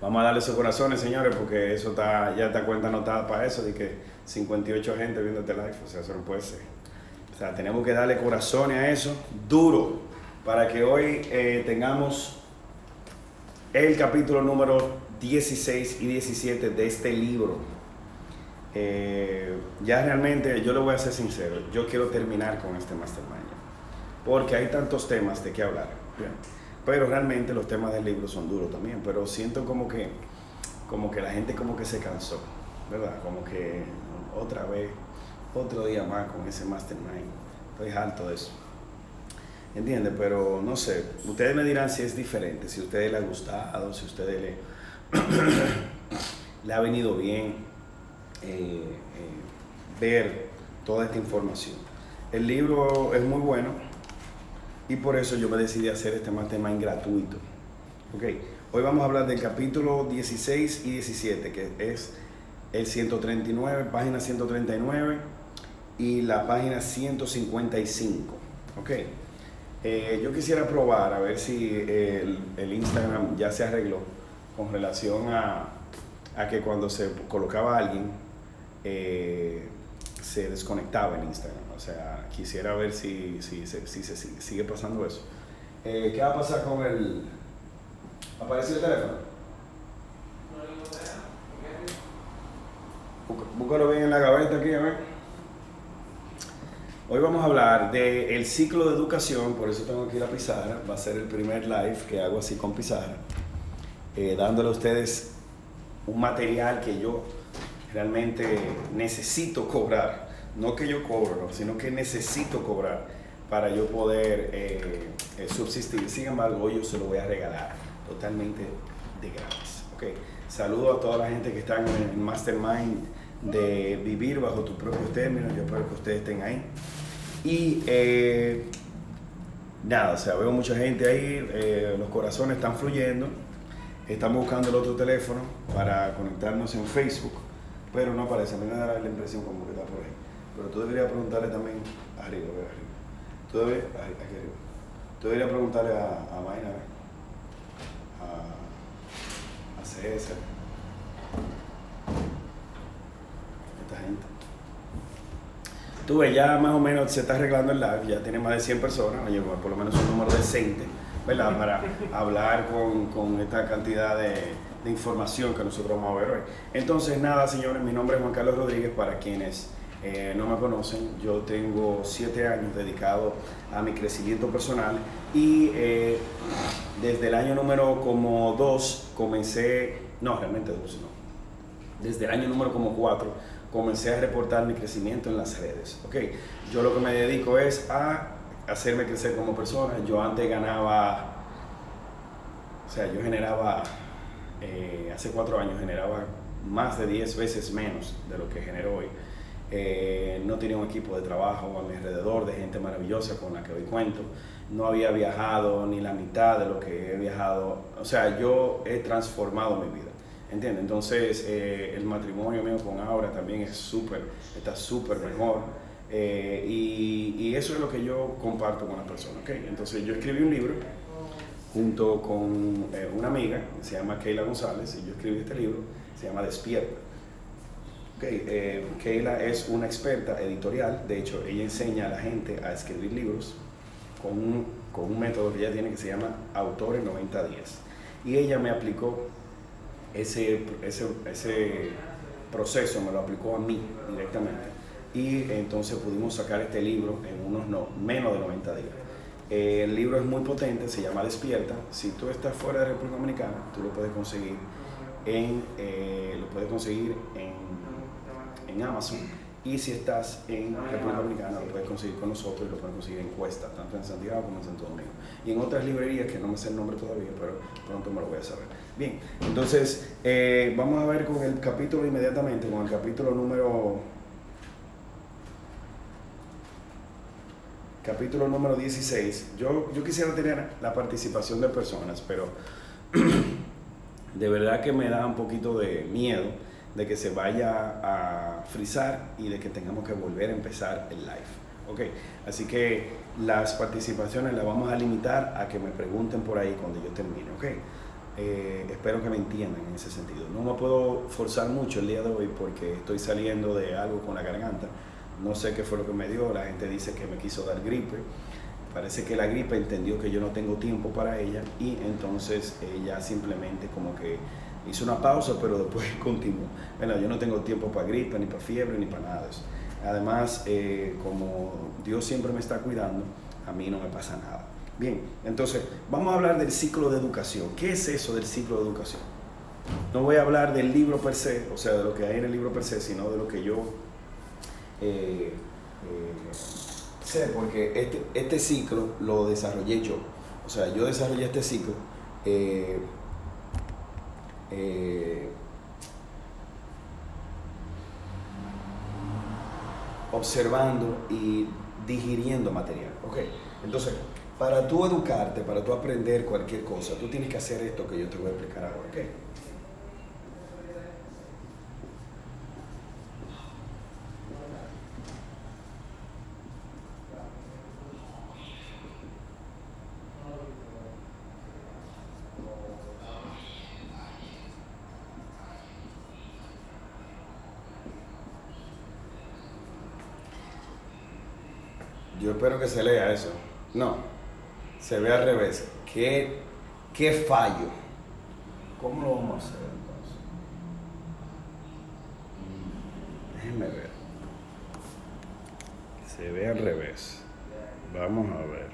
Vamos a darle sus corazones, señores, porque eso está, ya esta cuenta anotada para eso, de que 58 gente viendo este live, o sea, eso no puede ser. O sea, tenemos que darle corazones a eso, duro, para que hoy eh, tengamos el capítulo número 16 y 17 de este libro. Eh, ya realmente, yo le voy a ser sincero, yo quiero terminar con este mastermind, porque hay tantos temas de qué hablar. Pero realmente los temas del libro son duros también, pero siento como que, como que la gente como que se cansó, ¿verdad? Como que otra vez, otro día más con ese mastermind. Estoy harto de eso. ¿Entiendes? Pero no sé, ustedes me dirán si es diferente, si a ustedes les ha gustado, si a ustedes le, le ha venido bien eh, eh, ver toda esta información. El libro es muy bueno y por eso yo me decidí hacer este mastermind gratuito. Okay. Hoy vamos a hablar del capítulo 16 y 17, que es el 139, página 139 y la página 155. Okay. Eh, yo quisiera probar a ver si el, Instagram ya se arregló con relación a, que cuando se colocaba alguien eh, se desconectaba el Instagram. O sea, quisiera ver si, si, si, se sigue pasando eso. Eh, ¿Qué va a pasar con el... ¿Apareció el teléfono? Búscalo bien en la gaveta aquí, a ver. Hoy vamos a hablar del ciclo de educación, por eso tengo aquí la pizarra. Va a ser el primer live que hago así con pizarra, eh, dándole a ustedes un material que yo realmente necesito cobrar no que yo cobro, sino que necesito cobrar para yo poder eh, eh, subsistir. Sin embargo, yo se lo voy a regalar totalmente de gratis. Okay. Saludo a toda la gente que está en el mastermind de vivir bajo tus propios términos. Yo espero que ustedes estén ahí. Y eh, nada, o sea, veo mucha gente ahí, los corazones están fluyendo. Estamos buscando el otro teléfono para conectarnos en Facebook, pero no aparece. Me da la impresión como que está por ahí. Pero tú deberías preguntarle también arriba, a arriba. Tú deberías, aquí arriba. Tú deberías preguntarle a, a Mayna, a, a César, esta gente. Tú ves, ya más o menos se está arreglando el live, ya tiene más de 100 personas, oye, por lo menos un número decente, ¿verdad? Para hablar con, con esta cantidad de, de información que nosotros vamos a ver hoy. Entonces, nada, señores, mi nombre es Juan Carlos Rodríguez, para quienes eh, no me conocen, yo tengo siete años dedicado a mi crecimiento personal y eh, desde el año número como dos comencé, no, realmente dos, no, desde el año número como cuatro comencé a reportar mi crecimiento en las redes. Okay. Yo lo que me dedico es a hacerme crecer como persona. Yo antes ganaba, o sea, yo generaba, eh, hace cuatro años generaba más de diez veces menos de lo que genero hoy. Eh, no tenía un equipo de trabajo a mi alrededor de gente maravillosa con la que hoy cuento, no había viajado ni la mitad de lo que he viajado, o sea, yo he transformado mi vida, ¿entiendes? Entonces, eh, el matrimonio mío con Aura también es súper, está súper mejor. Eh, y, y, eso es lo que yo comparto con las personas. ¿okay? Entonces yo escribí un libro junto con una amiga, se llama Keila González, y yo escribí este libro, se llama Despierta. Okay, eh, Keila es una experta editorial, de hecho ella enseña a la gente a escribir libros con un, con un método que ella tiene que se llama Autores 90 días. Y ella me aplicó ese, ese, ese proceso, me lo aplicó a mí directamente. Y entonces pudimos sacar este libro en unos no, menos de 90 días. El libro es muy potente, se llama Despierta. Si tú estás fuera de República Dominicana, tú lo puedes conseguir en, eh, lo puedes conseguir en en Amazon. Y si estás en República Dominicana, lo puedes conseguir con nosotros y lo puedes conseguir en Cuesta, tanto en Santiago como en Santo Domingo. Y en otras librerías que no me sé el nombre todavía, pero pronto me lo voy a saber. Bien, entonces eh, vamos a ver con el capítulo inmediatamente, con el capítulo número. Capítulo número 16. Yo, yo quisiera tener la participación de personas, pero de verdad que me da un poquito de miedo de que se vaya a frizar y de que tengamos que volver a empezar el live. Ok, así que las participaciones las vamos a limitar a que me pregunten por ahí cuando yo termine. Ok, eh, espero que me entiendan en ese sentido. No me puedo forzar mucho el día de hoy porque estoy saliendo de algo con la garganta. No sé qué fue lo que me dio. La gente dice que me quiso dar gripe. Parece que la gripe entendió que yo no tengo tiempo para ella y entonces ella simplemente como que hizo una pausa, pero después continuó. Bueno, yo no tengo tiempo para gripe, ni para fiebre, ni para nada de eso. Además, eh, como Dios siempre me está cuidando, a mí no me pasa nada. Bien, entonces vamos a hablar del ciclo de educación. ¿Qué es eso del ciclo de educación? No voy a hablar del libro per se, o sea, de lo que hay en el libro per se, sino de lo que yo eh, eh, sé, porque este, este, ciclo lo desarrollé yo. O sea, yo desarrollé este ciclo eh, observando y digiriendo material. Ok, entonces para tú educarte, para tú aprender cualquier cosa, tú tienes que hacer esto que yo te voy a explicar ahora, ¿ok? Yo espero que se lea eso. No se ve al revés. ¿Qué, qué fallo? ¿Cómo lo vamos a hacer entonces? Déjenme ver. Se ve al revés. Vamos a ver.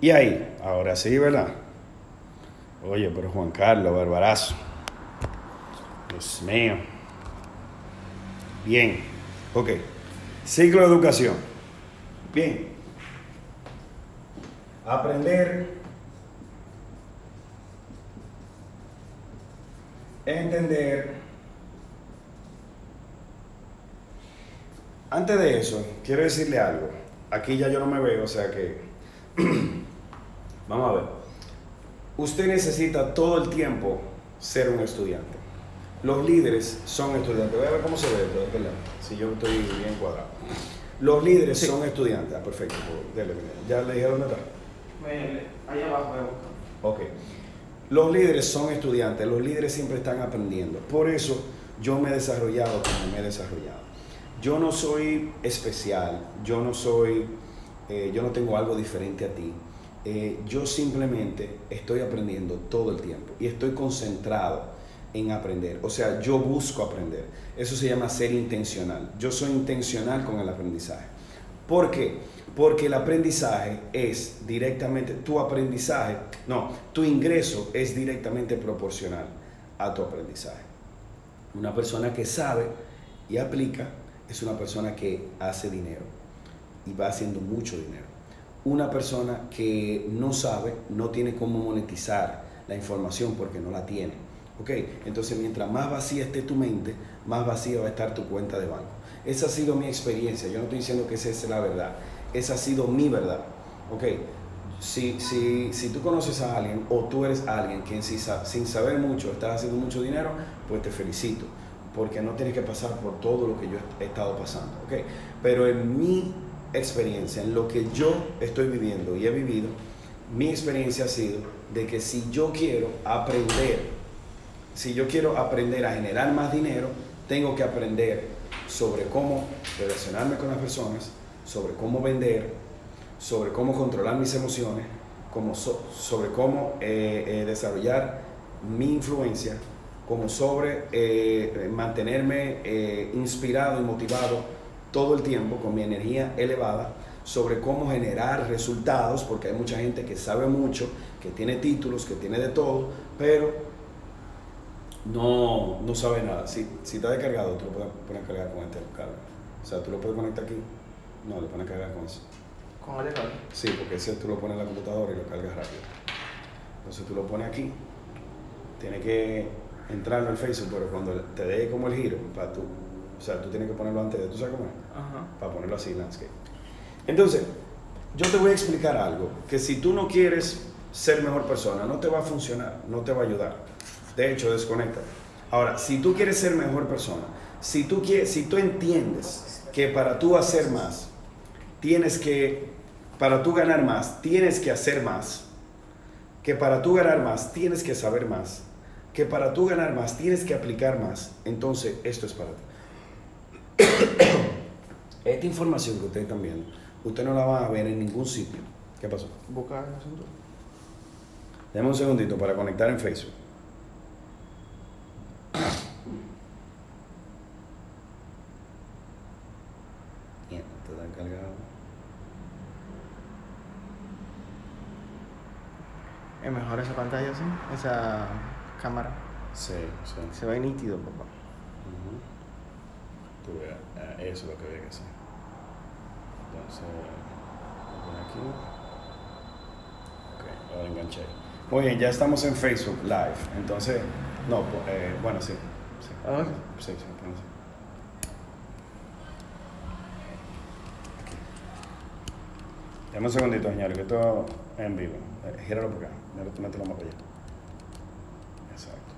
Y ahí, ahora sí, ¿verdad? Oye, pero Juan Carlos, barbarazo. Dios mío. Bien, ok. Ciclo de educación. Bien. Aprender, entender. Antes de eso, quiero decirle algo. Aquí ya yo no me veo, o sea que... Vamos a ver. Usted necesita todo el tiempo ser un estudiante. Los líderes son estudiantes. Voy a ver cómo se ve, ¿verdad? Si yo estoy bien cuadrado. Los líderes son estudiantes. Ah, perfecto. Pues, ¿Ya le dije dónde está? Ahí abajo. Ok. Los líderes son estudiantes. Los líderes siempre están aprendiendo. Por eso yo me he desarrollado como me he desarrollado. Yo no soy especial. Yo no soy... Eh, yo no tengo algo diferente a ti. Eh, yo simplemente estoy aprendiendo todo el tiempo y estoy concentrado en aprender. O sea, yo busco aprender. Eso se llama ser intencional. Yo soy intencional con el aprendizaje. ¿Por qué? Porque el aprendizaje es directamente, tu aprendizaje, no, tu ingreso es directamente proporcional a tu aprendizaje. Una persona que sabe y aplica es una persona que hace dinero y va haciendo mucho dinero. Una persona que no sabe, no tiene cómo monetizar la información porque no la tiene ¿Ok? Entonces, mientras más vacía esté tu mente, más vacía va a estar tu cuenta de banco. Esa ha sido mi experiencia. Yo no estoy diciendo que esa es la verdad. Esa ha sido mi verdad. ¿Ok? Si, si, si tú conoces a alguien o tú eres alguien que sin saber mucho estás haciendo mucho dinero, pues te felicito. Porque no tienes que pasar por todo lo que yo he estado pasando. ¿Ok? Pero en mi experiencia, en lo que yo estoy viviendo y he vivido, mi experiencia ha sido de que si yo quiero aprender si yo quiero aprender a generar más dinero, tengo que aprender sobre cómo relacionarme con las personas, sobre cómo vender, sobre cómo controlar mis emociones, sobre cómo eh, eh, desarrollar mi influencia, como sobre eh, mantenerme inspirado y motivado todo el tiempo con mi energía elevada, sobre cómo generar resultados, porque hay mucha gente que sabe mucho, que tiene títulos, que tiene de todo, pero no, no sabe nada. Si, si está descargado, tú lo puedes poner a cargar con este cable. O sea, tú lo puedes conectar aquí. No, lo pones a cargar con eso. ¿Con el cable? Sí, porque ese tú lo pones en la computadora y lo cargas rápido. Entonces tú lo pones aquí. Tiene que entrarlo al Facebook, pero cuando te dé como el giro, para tú, o sea, tú tienes que ponerlo antes de, ¿tú sabes cómo es? Ajá. Para ponerlo así, landscape. Entonces, yo te voy a explicar algo, que si tú no quieres ser mejor persona, no te va a funcionar, no te va a ayudar. De hecho, desconecta. Ahora, si tú quieres ser mejor persona, si tú, quieres, si tú entiendes que para tú hacer más, tienes que para tú ganar más tienes que hacer más, que para tú ganar más tienes que saber más, que para tú ganar más tienes que aplicar más, entonces esto es para ti. Esta información que ustedes están viendo, usted no la va a ver en ningún sitio. ¿Qué pasó? Asunto. Deme un segundito para conectar en Facebook. Mierda, te dan cargado. Es mejor esa pantalla así, esa cámara. Sí, sí. Se ve nítido, papá. Ujú. Tú veas, ah, eso es lo que había que hacer. Entonces, aquí. Ok, ahora enganché. Muy bien, ya estamos en Facebook Live. Entonces, no, eh, bueno, sí. sí. Ah, Sí, sí. Dame un segundito, señor, que esto es en vivo. Eh, Gíralo por acá. Mételo mételo más para allá. Exacto.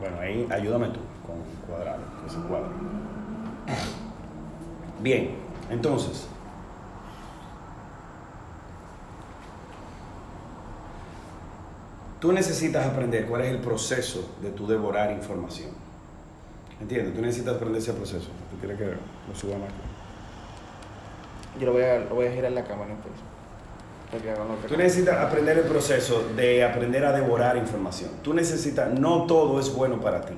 Bueno, ahí ayúdame tú con cuadrado, que se cuadra. Bien, entonces. Tú necesitas aprender cuál es el proceso de tu devorar información. ¿Entiendes? Tú necesitas aprender ese proceso. ¿Tú quieres que lo suba más? Yo lo voy a, lo voy a girar la cámara en Facebook. Para que hagan lo que Tú necesitas aprender el proceso de aprender a devorar información. Tú necesitas, no todo es bueno para ti.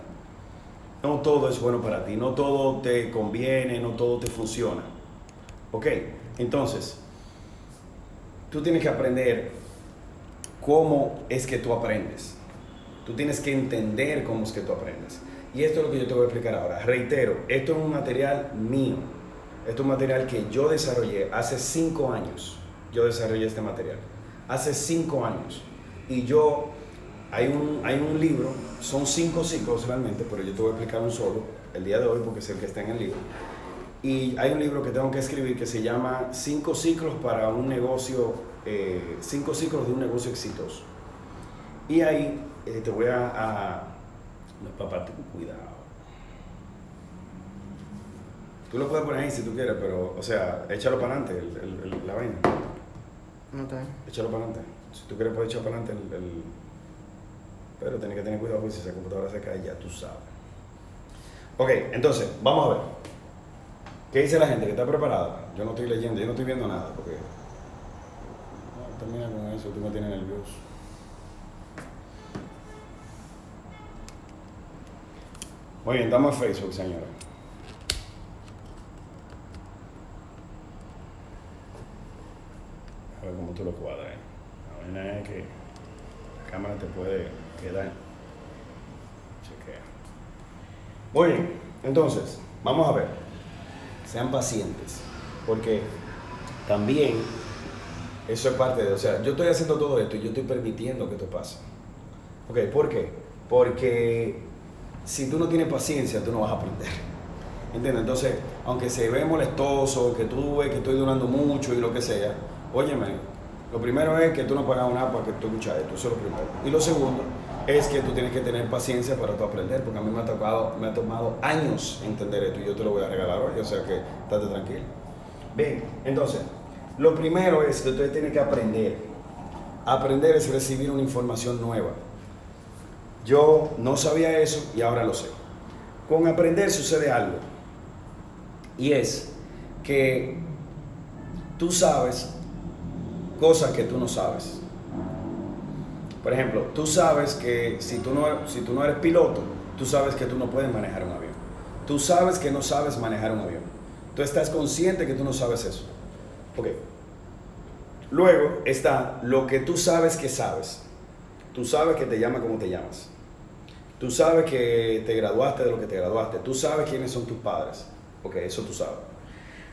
No todo es bueno para ti. No todo te conviene, no todo te funciona. ¿Ok? Entonces, tú tienes que aprender cómo es que tú aprendes. Tú tienes que entender cómo es que tú aprendes. Y esto es lo que yo te voy a explicar ahora. Reitero, esto es un material mío. Esto es un material que yo desarrollé hace cinco años. Yo desarrollé este material. Hace cinco años. Y yo, hay un, hay un libro, son cinco ciclos realmente, pero yo te voy a explicar un solo el día de hoy porque es el que está en el libro. Y hay un libro que tengo que escribir que se llama Cinco ciclos para un negocio, eh, cinco ciclos de un negocio exitoso. Y ahí eh, te voy a, a- no, papá, ten cuidado. Tú lo puedes poner ahí si tú quieres, pero, o sea, échalo para adelante, el- el- el- la vaina. No está bien. Échalo para adelante. Si tú quieres, puedes echar para adelante el, el- Pero tienes que tener cuidado porque si esa computadora se cae, ya tú sabes. Ok, entonces, vamos a ver. ¿Qué dice la gente? ¿Que está preparada? Yo no estoy leyendo, yo no estoy viendo nada porque... Termina con eso, tú me tienes nervioso. Muy bien, en Facebook, señora. A ver cómo tú lo cuadras. ¿eh? La vaina es que la cámara te puede quedar. Chequea. Muy bien, entonces, vamos a ver. Sean pacientes. Porque también eso es parte de. O sea, yo estoy haciendo todo esto y yo estoy permitiendo que esto pase. Ok, ¿por qué? Porque si tú no tienes paciencia, tú no vas a aprender. ¿Entiendes? Entonces, aunque se ve molestoso, que tú ves que estoy durando mucho y lo que sea, óyeme, lo primero es que tú no pagas nada para que tú escuches esto, eso es lo primero. Y lo segundo es que tú tienes que tener paciencia para tú aprender, porque a mí me ha, tocado, me ha tomado años entender esto y yo te lo voy a regalar hoy, o sea que estate tranquilo. Bien, entonces, lo primero es que usted tiene que aprender. Aprender es recibir una información nueva. Yo no sabía eso y ahora lo sé. Con aprender sucede algo. Y es que tú sabes cosas que tú no sabes. Por ejemplo, tú sabes que si tú, no, si tú no eres piloto, tú sabes que tú no puedes manejar un avión. Tú sabes que no sabes manejar un avión. Tú estás consciente que tú no sabes eso. Ok. Luego está lo que tú sabes que sabes. Tú sabes que te llamas como te llamas. Tú sabes que te graduaste de lo que te graduaste. Tú sabes quiénes son tus padres. Ok, eso tú sabes.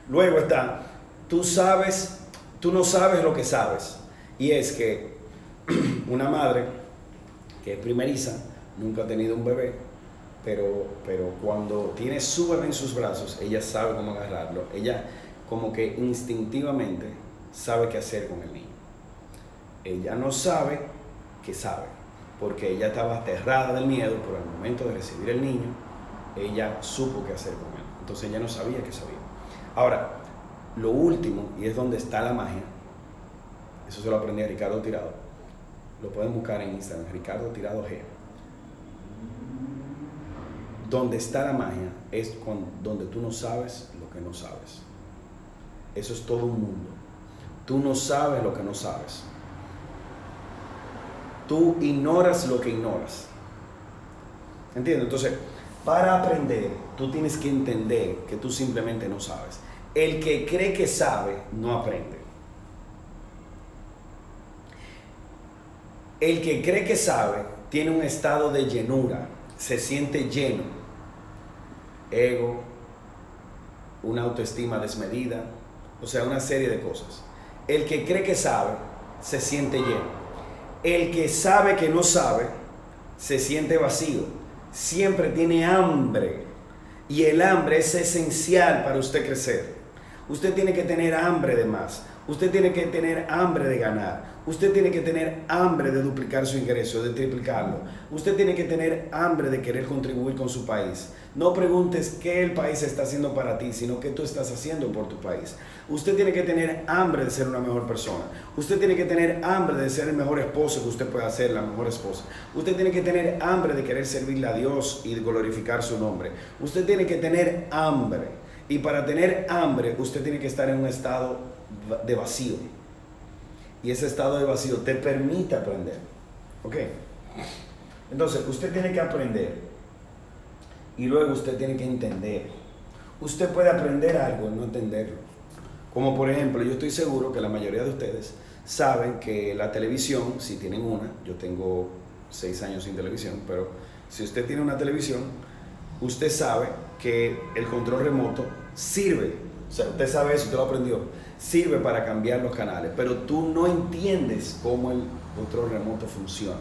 Luego está, tú sabes, tú no sabes lo que sabes. Y es que una madre que es primeriza, nunca ha tenido un bebé, pero, pero cuando tiene su bebé en sus brazos, ella sabe cómo agarrarlo. Ella como que instintivamente sabe qué hacer con el niño. Ella no sabe que sabe, porque ella estaba aterrada del miedo por el momento de recibir el niño ella supo qué hacer con él. Entonces ella no sabía qué sabía. Ahora, lo último, y es donde está la magia, eso se lo aprendí a Ricardo Tirado, lo pueden buscar en Instagram, Ricardo Tirado G. Donde está la magia es con, donde tú no sabes lo que no sabes. Eso es todo un mundo. Tú no sabes lo que no sabes. Tú ignoras lo que ignoras. ¿Entiendes? Entonces, para aprender, tú tienes que entender que tú simplemente no sabes. El que cree que sabe, no aprende. El que cree que sabe, tiene un estado de llenura, se siente lleno. Ego, una autoestima desmedida, o sea, una serie de cosas. El que cree que sabe, se siente lleno. El que sabe que no sabe, se siente vacío. Siempre tiene hambre. Y el hambre es esencial para usted crecer. Usted tiene que tener hambre de más. Usted tiene que tener hambre de ganar. Usted tiene que tener hambre de duplicar su ingreso, de triplicarlo. Usted tiene que tener hambre de querer contribuir con su país. No preguntes qué el país está haciendo para ti, sino qué tú estás haciendo por tu país. Usted tiene que tener hambre de ser una mejor persona. Usted tiene que tener hambre de ser el mejor esposo que usted pueda ser, la mejor esposa. Usted tiene que tener hambre de querer servirle a Dios y glorificar su nombre. Usted tiene que tener hambre. Y para tener hambre, usted tiene que estar en un estado de vacío. Y ese estado de vacío te permite aprender. ¿Ok? Entonces, usted tiene que aprender. Y luego usted tiene que entender. Usted puede aprender algo y no entenderlo. Como por ejemplo, yo estoy seguro que la mayoría de ustedes saben que la televisión, si tienen una, yo tengo seis años sin televisión, pero si usted tiene una televisión, usted sabe que el control remoto sirve. O sea, usted sabe eso, usted lo aprendió sirve para cambiar los canales, pero tú no entiendes cómo el control remoto funciona.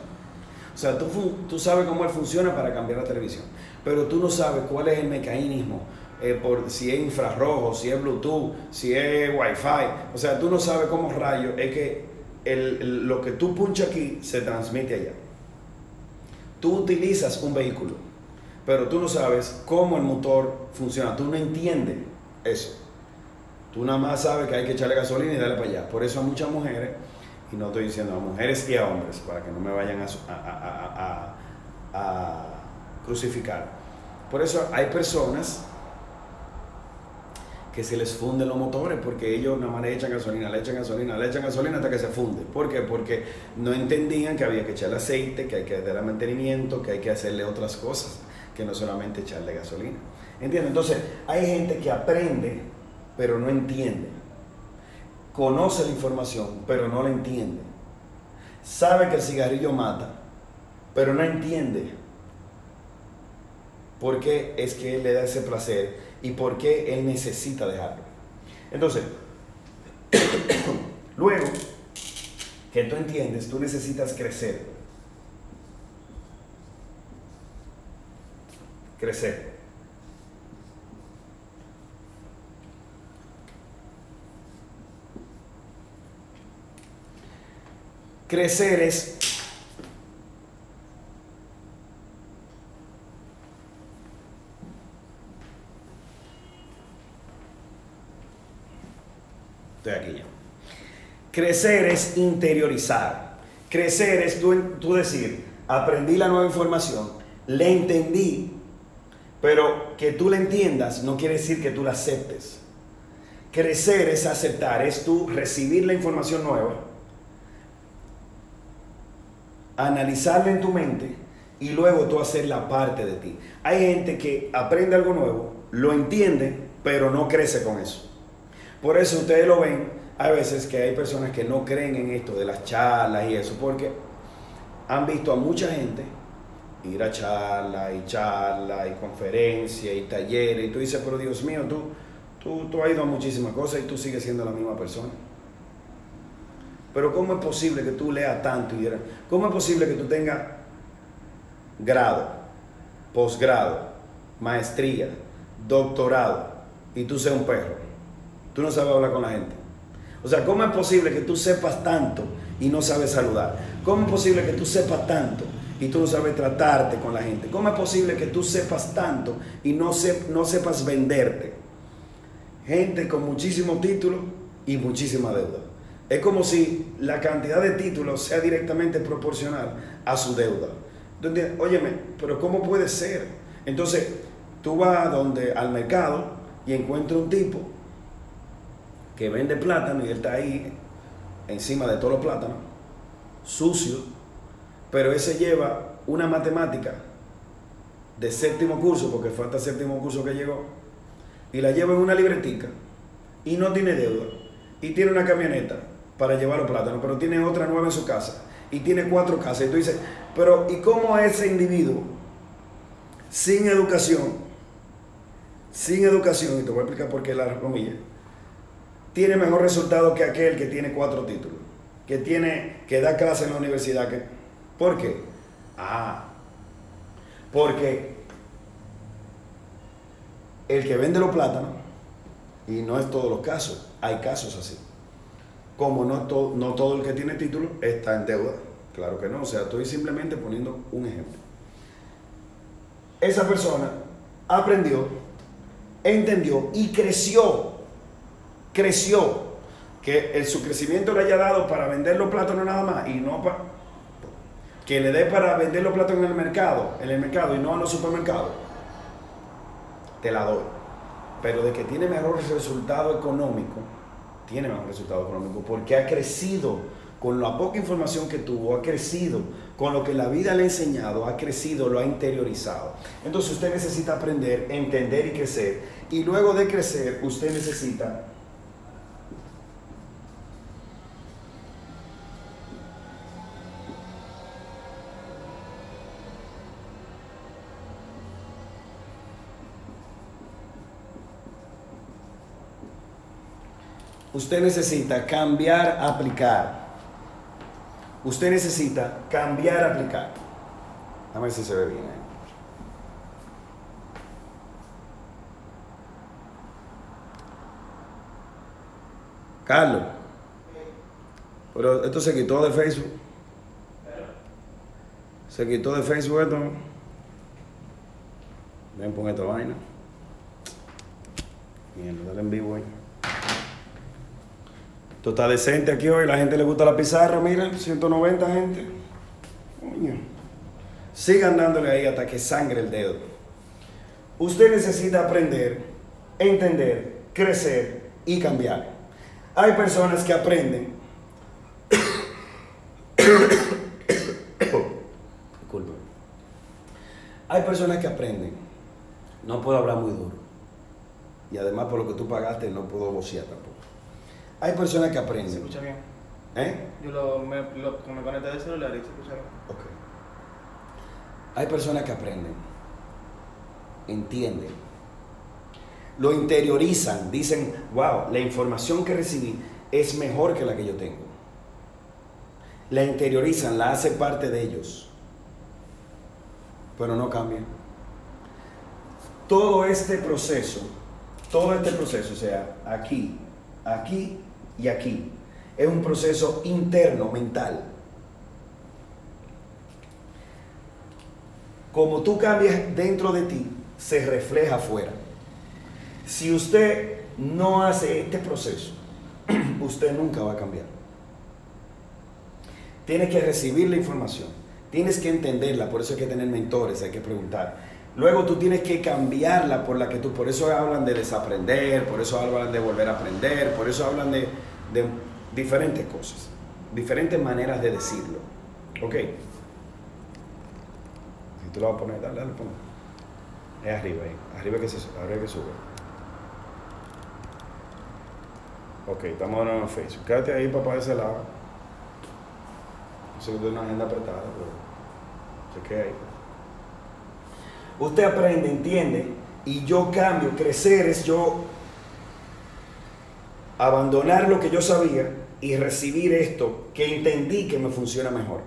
O sea, tú, tú sabes cómo él funciona para cambiar la televisión, pero tú no sabes cuál es el mecanismo, eh, por, si es infrarrojo, si es Bluetooth, si es Wi-Fi. O sea, tú no sabes cómo rayo es que el, lo que tú punchas aquí se transmite allá. Tú utilizas un vehículo, pero tú no sabes cómo el motor funciona, tú no entiendes eso. Tú nada más sabes que hay que echarle gasolina y darle para allá. Por eso a muchas mujeres, y no estoy diciendo a mujeres y a hombres, para que no me vayan a, a crucificar. Por eso hay personas que se les funden los motores porque ellos nada más le echan gasolina, le echan gasolina, le echan gasolina hasta que se funde. ¿Por qué? Porque no entendían que había que echarle aceite, que hay que darle mantenimiento, que hay que hacerle otras cosas, que no solamente echarle gasolina. ¿Entiendes? Entonces, hay gente que aprende pero no entiende. Conoce la información, pero no la entiende. Sabe que el cigarrillo mata, pero no entiende por qué es que él le da ese placer y por qué él necesita dejarlo. Entonces, luego que tú entiendes, tú necesitas crecer. Crecer. Crecer es Estoy aquí ya. Crecer es interiorizar. Crecer es tú, tú, decir, aprendí la nueva información, le entendí, pero que tú la entiendas no quiere decir que tú la aceptes. Crecer es aceptar, es tú recibir la información nueva analizarla en tu mente y luego tú hacer la parte de ti. Hay gente que aprende algo nuevo, lo entiende, pero no crece con eso. Por eso ustedes lo ven, hay veces que hay personas que no creen en esto de las charlas y eso, porque han visto a mucha gente ir a charlas y charlas y conferencias y talleres y tú dices, pero Dios mío, tú, tú, tú has ido a muchísimas cosas y tú sigues siendo la misma persona. Pero ¿cómo es posible que tú leas tanto y cómo es posible que tú tengas grado, posgrado, maestría, doctorado y tú seas un perro? Tú no sabes hablar con la gente. O sea, ¿cómo es posible que tú sepas tanto y no sabes saludar? ¿Cómo es posible que tú sepas tanto y tú no sabes tratarte con la gente. ¿Cómo es posible que tú sepas tanto y no, se, no sepas venderte? Gente con muchísimos títulos y muchísima deuda. Es como si la cantidad de títulos sea directamente proporcional a su deuda. Entonces, óyeme, pero ¿cómo puede ser? Entonces, tú vas donde, al mercado y encuentras un tipo que vende plátano y él está ahí encima de todos los plátanos, sucio, pero ese lleva una matemática de séptimo curso, porque fue hasta séptimo curso que llegó, y la lleva en una libretica y no tiene deuda, y tiene una camioneta para llevar los plátanos, pero tiene otra nueva en su casa, y tiene cuatro casas, y tú dices, pero ¿y cómo ese individuo, sin educación, sin educación, y te voy a explicar por qué la comillas, tiene mejor resultado que aquel que tiene cuatro títulos, que tiene, que da clase en la universidad. ¿Por qué? Ah, porque el que vende los plátanos, y no es todos los casos, hay casos así. Como no, no todo el que tiene título está en deuda. Claro que no, o sea, estoy simplemente poniendo un ejemplo. Esa persona aprendió, entendió y creció creció, que su crecimiento le haya dado para vender los plátanos nada más y no para que le dé para vender los plátanos en el mercado, en el mercado y no en los supermercados, te la doy. Pero de que tiene mejor resultado económico, tiene mejor resultado económico porque ha crecido con la poca información que tuvo, ha crecido con lo que la vida le ha enseñado, ha crecido, lo ha interiorizado. Entonces usted necesita aprender, entender y crecer. Y luego de crecer, usted necesita usted necesita cambiar, aplicar. Usted necesita cambiar, aplicar. A ver si se ve bien. ¿eh? Carlos. Pero esto se quitó de Facebook. Se quitó de Facebook esto. Ven, pon esta vaina. Bien, dale en vivo ahí. Esto está decente aquí hoy, la gente le gusta la pizarra, mira, 190 gente. Sigan dándole ahí hasta que sangre el dedo. Usted necesita aprender, entender, crecer y cambiar. Hay personas que aprenden. Disculpe. Hay personas que aprenden. No puedo hablar muy duro. Y además por lo que tú pagaste no puedo vocear tampoco. Hay personas que aprenden. Se escucha bien. ¿Eh? Yo lo, me, lo, me conecté de celular y se escucha bien. Ok. Hay personas que aprenden, entienden, lo interiorizan, dicen, wow, la información que recibí es mejor que la que yo tengo. La interiorizan, la hace parte de ellos, pero no cambian. Todo este proceso, todo este proceso, o sea, aquí, aquí y aquí. Es un proceso interno, mental. Como tú cambias dentro de ti, se refleja afuera. Si usted no hace este proceso, usted nunca va a cambiar. Tienes que recibir la información, tienes que entenderla, por eso hay que tener mentores, hay que preguntar. Luego tú tienes que cambiarla por la que tú, por eso hablan de desaprender, por eso hablan de volver a aprender, por eso hablan de, diferentes cosas, diferentes maneras de decirlo. ¿Ok? Si tú lo vas a poner, dale, dale, ponlo. Es arriba ahí, arriba que, se, arriba que sube. Ok, estamos nuevo en Facebook. Quédate ahí, papá, de ese lado. No sé de una agenda apretada, pero se queda ahí. Usted aprende, entiende, y yo cambio. Crecer es yo abandonar lo que yo sabía y recibir esto que entendí que me funciona mejor.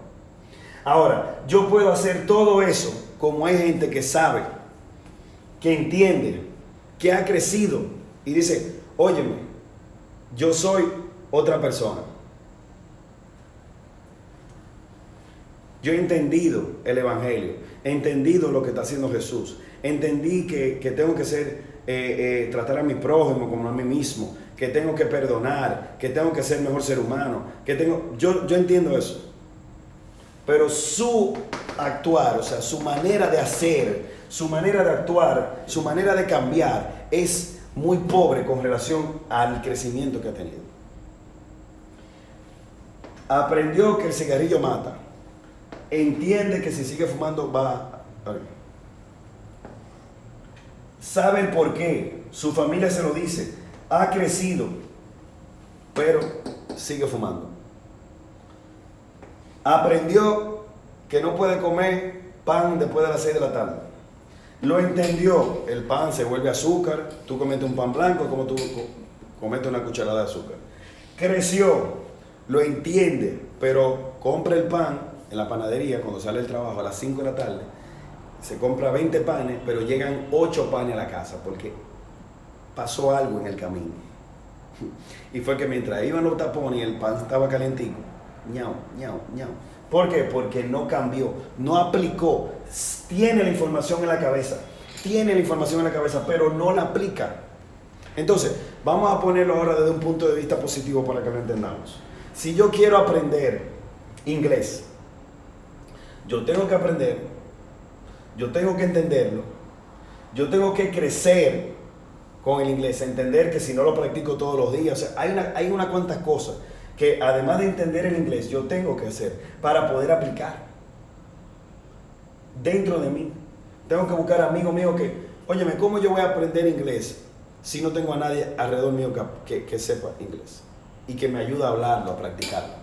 Ahora, yo puedo hacer todo eso como hay gente que sabe, que entiende, que ha crecido y dice, óyeme, yo soy otra persona. Yo he entendido el Evangelio, he entendido lo que está haciendo Jesús, entendí que, que tengo que ser, eh, eh, tratar a mi prójimo como a mí mismo, que tengo que perdonar, que tengo que ser mejor ser humano, que tengo, yo, yo entiendo eso. Pero su actuar, o sea, su manera de hacer, su manera de actuar, su manera de cambiar es muy pobre con relación al crecimiento que ha tenido. Aprendió que el cigarrillo mata. Entiende que si sigue fumando va a... Sabe por qué. Su familia se lo dice. Ha crecido, pero sigue fumando. Aprendió que no puede comer pan después de las 6 de la tarde. Lo entendió, el pan se vuelve azúcar, tú cometes un pan blanco como tú cometes una cucharada de azúcar. Creció, lo entiende, pero compra el pan en la panadería cuando sale el trabajo a las 5 de la tarde, se compra 20 panes, pero llegan 8 panes a la casa porque pasó algo en el camino. Y fue que mientras iban los tapones y el pan estaba calentico, ñau, ñau, ñau. ¿Por qué? Porque no cambió, no aplicó, tiene la información en la cabeza, tiene la información en la cabeza, pero no la aplica. Entonces, vamos a ponerlo ahora desde un punto de vista positivo para que lo entendamos. Si yo quiero aprender inglés, yo tengo que aprender, yo tengo que entenderlo, yo tengo que crecer con el inglés, entender que si no lo practico todos los días, hay una, hay una cuantas cosas que además de entender el inglés, yo tengo que hacer para poder aplicar dentro de mí. Tengo que buscar amigos míos que, óyeme, ¿cómo yo voy a aprender inglés si no tengo a nadie alrededor mío que, que, sepa inglés y que me ayude a hablarlo, a practicarlo?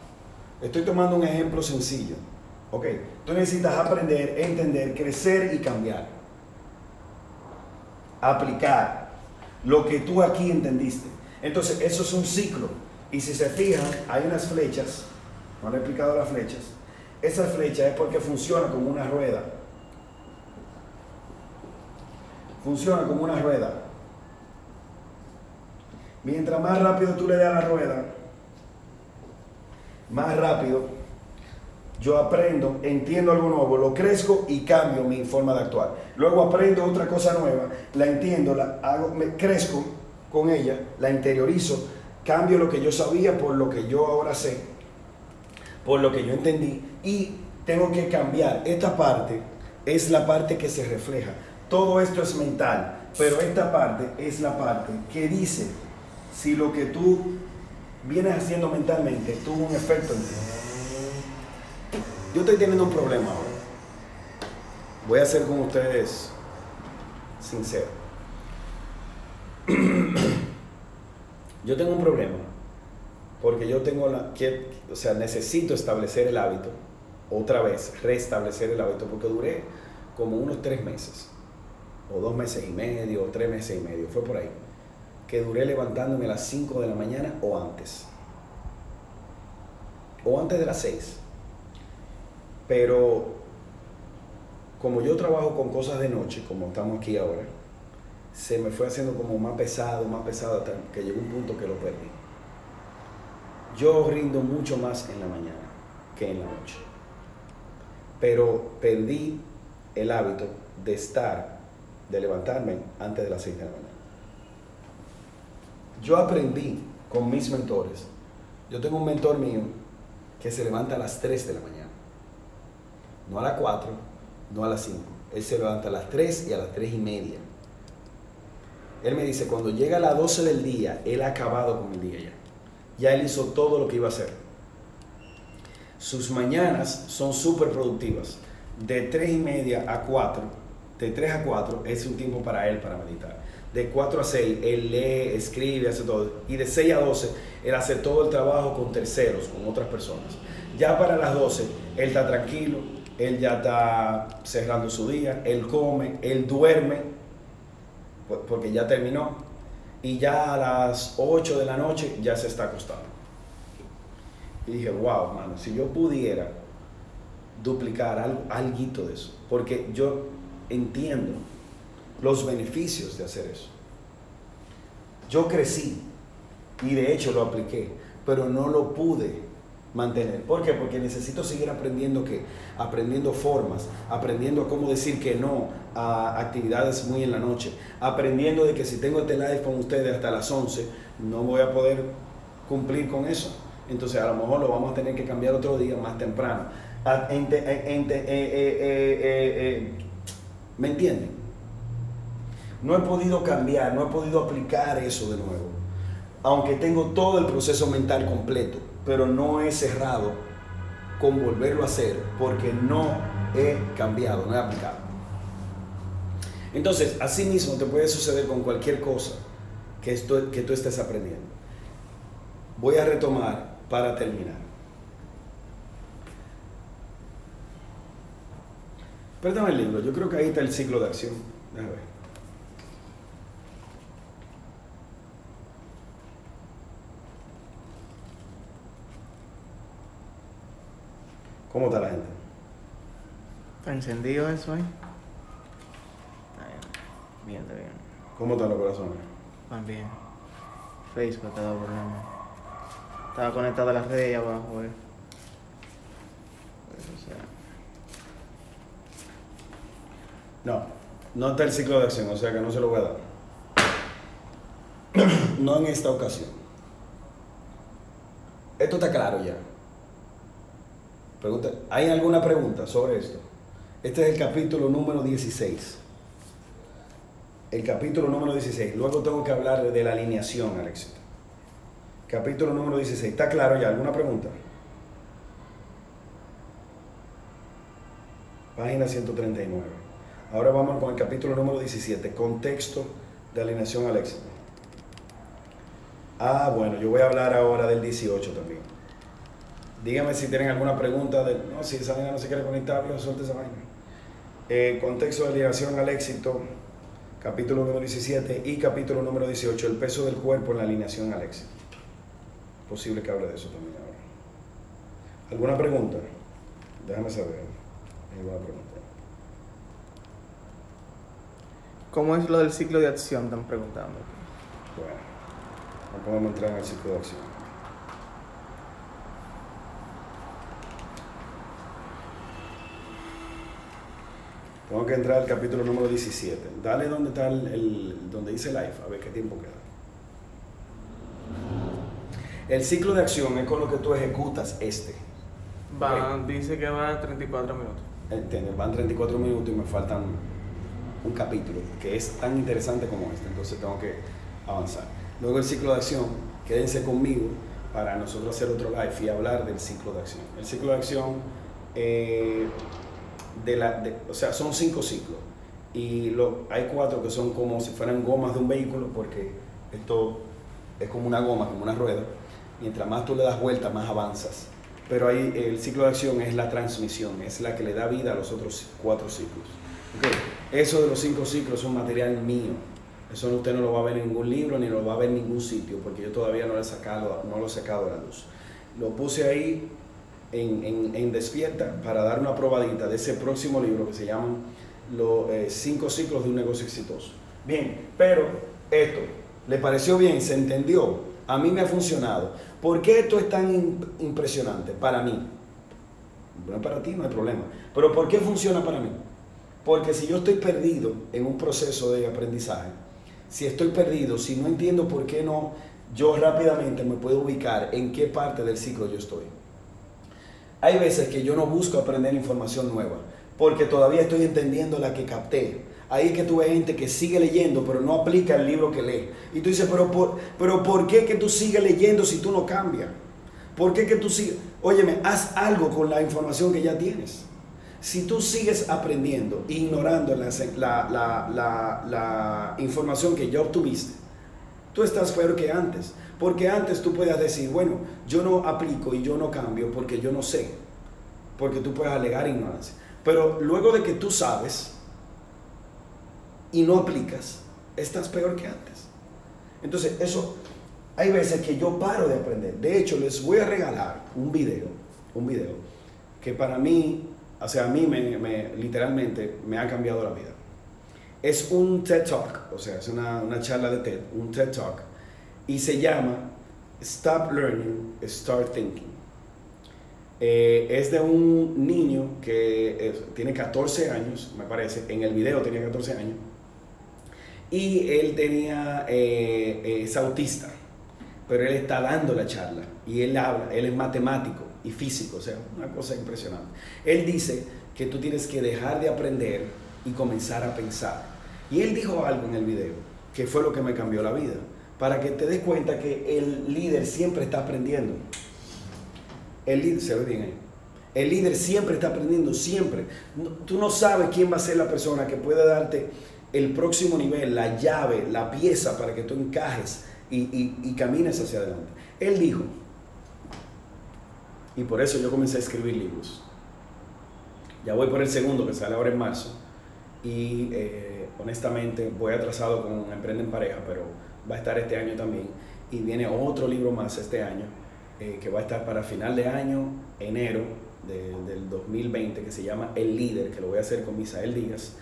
Estoy tomando un ejemplo sencillo. Ok, tú necesitas aprender, entender, crecer y cambiar. Aplicar lo que tú aquí entendiste. Entonces, eso es un ciclo. Y si se fijan, hay unas flechas, no le he explicado las flechas. Esa flecha es porque funciona como una rueda. Funciona como una rueda. Mientras más rápido tú le das la rueda, más rápido yo aprendo, entiendo algo nuevo, lo crezco y cambio mi forma de actuar. Luego aprendo otra cosa nueva, la entiendo, la hago, me crezco con ella, la interiorizo, cambio lo que yo sabía por lo que yo ahora sé, por lo que yo entendí y tengo que cambiar. Esta parte es la parte que se refleja. Todo esto es mental, pero esta parte es la parte que dice si lo que tú vienes haciendo mentalmente tuvo un efecto en ti. Yo estoy teniendo un problema ahora. Voy a ser con ustedes sincero. Yo tengo un problema porque yo tengo la, que, o sea, necesito establecer el hábito, otra vez, restablecer el hábito, porque duré como unos tres meses, o dos meses y medio, o tres meses y medio, fue por ahí, que duré levantándome a las 5 de la mañana o antes, o antes de las 6. Pero como yo trabajo con cosas de noche, como estamos aquí ahora, se me fue haciendo como más pesado, más pesado, hasta que llegó un punto que lo perdí. Yo rindo mucho más en la mañana que en la noche. Pero perdí el hábito de estar, de levantarme antes de las 6 de la mañana. Yo aprendí con mis mentores. Yo tengo un mentor mío que se levanta a las 3 de la mañana. No a las 4, no a las 5. Él se levanta a las 3 y a las 3 y media. Él me dice, cuando llega a las 12 del día, él ha acabado con el día ya. Ya él hizo todo lo que iba a hacer. Sus mañanas son súper productivas. De 3 y media a 4, de 3 a 4 es un tiempo para él para meditar. De 4 a 6, él lee, escribe, hace todo. Y de 6 a 12, él hace todo el trabajo con terceros, con otras personas. Ya para las 12, él está tranquilo, él ya está cerrando su día, él come, él duerme porque ya terminó, y ya a las 8 de la noche ya se está acostando. Y dije, wow, mano, si yo pudiera duplicar algo, algo de eso, porque yo entiendo los beneficios de hacer eso. Yo crecí y de hecho lo apliqué, pero no lo pude mantener. ¿Por qué? Porque necesito seguir aprendiendo qué? Aprendiendo formas, aprendiendo cómo decir que no a actividades muy en la noche, aprendiendo de que si tengo este live con ustedes hasta las 11, no voy a poder cumplir con eso. Entonces a lo mejor lo vamos a tener que cambiar otro día más temprano. Eh, eh, eh, ¿Me entienden? No he podido cambiar, no he podido aplicar eso de nuevo. Aunque tengo todo el proceso mental completo, pero no he cerrado con volverlo a hacer porque no he cambiado, no he aplicado. Entonces, así mismo te puede suceder con cualquier cosa que, que tú estés aprendiendo. Voy a retomar para terminar. Perdón el libro, yo creo que ahí está el ciclo de acción. Déjame ver. ¿Cómo está la gente? ¿Está encendido eso ahí? Ahí, Bien, está bien. ¿Cómo están los corazones? Van bien. Facebook te ha dado problemas. Estaba conectada a las redes ahí abajo, eh. Pues, o sea, No, no está el ciclo de acción, o sea que no se lo voy a dar. No en esta ocasión. Esto está claro ya. ¿Hay alguna pregunta sobre esto? Este es el capítulo número 16. El capítulo número 16. Luego tengo que hablar de la alineación al éxito. Capítulo número 16. ¿Está claro ya? ¿Alguna pregunta? Página 139. Ahora vamos con el capítulo número 17, contexto de alineación al éxito. Ah, bueno, yo voy a hablar ahora del 18 también. Dígame si tienen alguna pregunta. De, no, si esa vaina no se quiere conectar, yo suelte esa vaina. Eh, contexto de alineación al éxito, capítulo número 17 y capítulo número 18, el peso del cuerpo en la alineación al éxito. Posible que hable de eso también ahora. ¿Alguna pregunta? Déjame saber. ¿Alguna pregunta? ¿Cómo es lo del ciclo de acción? Están preguntando. Bueno, no podemos entrar en el ciclo de acción. Tengo que entrar al capítulo número 17. Dale donde está el, el- donde dice live, a ver qué tiempo queda. El ciclo de acción es con lo que tú ejecutas este. Va, dice que va a 34 minutos. ¿Entiendes? Van 34 minutos y me faltan un capítulo que es tan interesante como este, entonces tengo que avanzar. Luego el ciclo de acción, quédense conmigo para nosotros hacer otro live y hablar del ciclo de acción. El ciclo de acción, eh, de la, de- o sea, son cinco ciclos y lo, hay cuatro que son como si fueran gomas de un vehículo porque esto es como una goma, como una rueda. Mientras más tú le das vuelta, más avanzas. Pero ahí el ciclo de acción es la transmisión, es la que le da vida a los otros cuatro ciclos. Eso de los cinco ciclos es un material mío. Eso usted no lo va a ver en ningún libro ni lo va a ver en ningún sitio porque yo todavía no lo he sacado, no lo he sacado a la luz. Lo puse ahí en, Despierta para dar una probadita de ese próximo libro que se llama Los eh, cinco ciclos de un negocio exitoso. Bien, pero esto, ¿le pareció bien? ¿Se entendió? A mí me ha funcionado. ¿Por qué esto es tan im- impresionante para mí? Bueno, para ti no hay problema. Pero ¿por qué funciona para mí? Porque si yo estoy perdido en un proceso de aprendizaje, si estoy perdido, si no entiendo por qué no, yo rápidamente me puedo ubicar en qué parte del ciclo yo estoy. Hay veces que yo no busco aprender información nueva, porque todavía estoy entendiendo la que capté. Ahí que tú ves gente que sigue leyendo, pero no aplica el libro que lee. Y tú dices, pero ¿por, pero ¿por qué que tú sigues leyendo si tú no cambias? ¿Por qué que tú sigues? Óyeme, haz algo con la información que ya tienes. Si tú sigues aprendiendo, ignorando la- la- la información que ya obtuviste, tú estás peor que antes. Porque antes tú puedes decir, bueno, yo no aplico y yo no cambio porque yo no sé. Porque tú puedes alegar ignorancia. Pero luego de que tú sabes y no aplicas, estás peor que antes. Entonces, eso, hay veces que yo paro de aprender. De hecho, les voy a regalar un video, un video, que para mí, o sea, a mí me, me- literalmente me ha cambiado la vida. Es un TED Talk, o sea, es una, una charla de TED, un TED Talk, y se llama Stop Learning, Start Thinking. Eh, es de un niño que eh, tiene 14 años, me parece, en el video tenía 14 años, y él tenía, eh, es autista, pero él está dando la charla y él habla, él es matemático y físico, o sea, una cosa impresionante. Él dice que tú tienes que dejar de aprender y comenzar a pensar. Y él dijo algo en el video que fue lo que me cambió la vida, para que te des cuenta que el líder siempre está aprendiendo. El líder, se ve bien ahí. El líder siempre está aprendiendo, siempre. tú no sabes quién va a ser la persona que puede darte el próximo nivel, la llave, la pieza para que tú encajes y, camines hacia adelante. Él dijo, y por eso yo comencé a escribir libros. Ya voy por el segundo que sale ahora en marzo y eh, honestamente voy atrasado con Emprende en Pareja, pero va a estar este año también. Y viene otro libro más este año eh, que va a estar para final de año, enero del 2020, que se llama El Líder, que lo voy a hacer con Misael Díaz.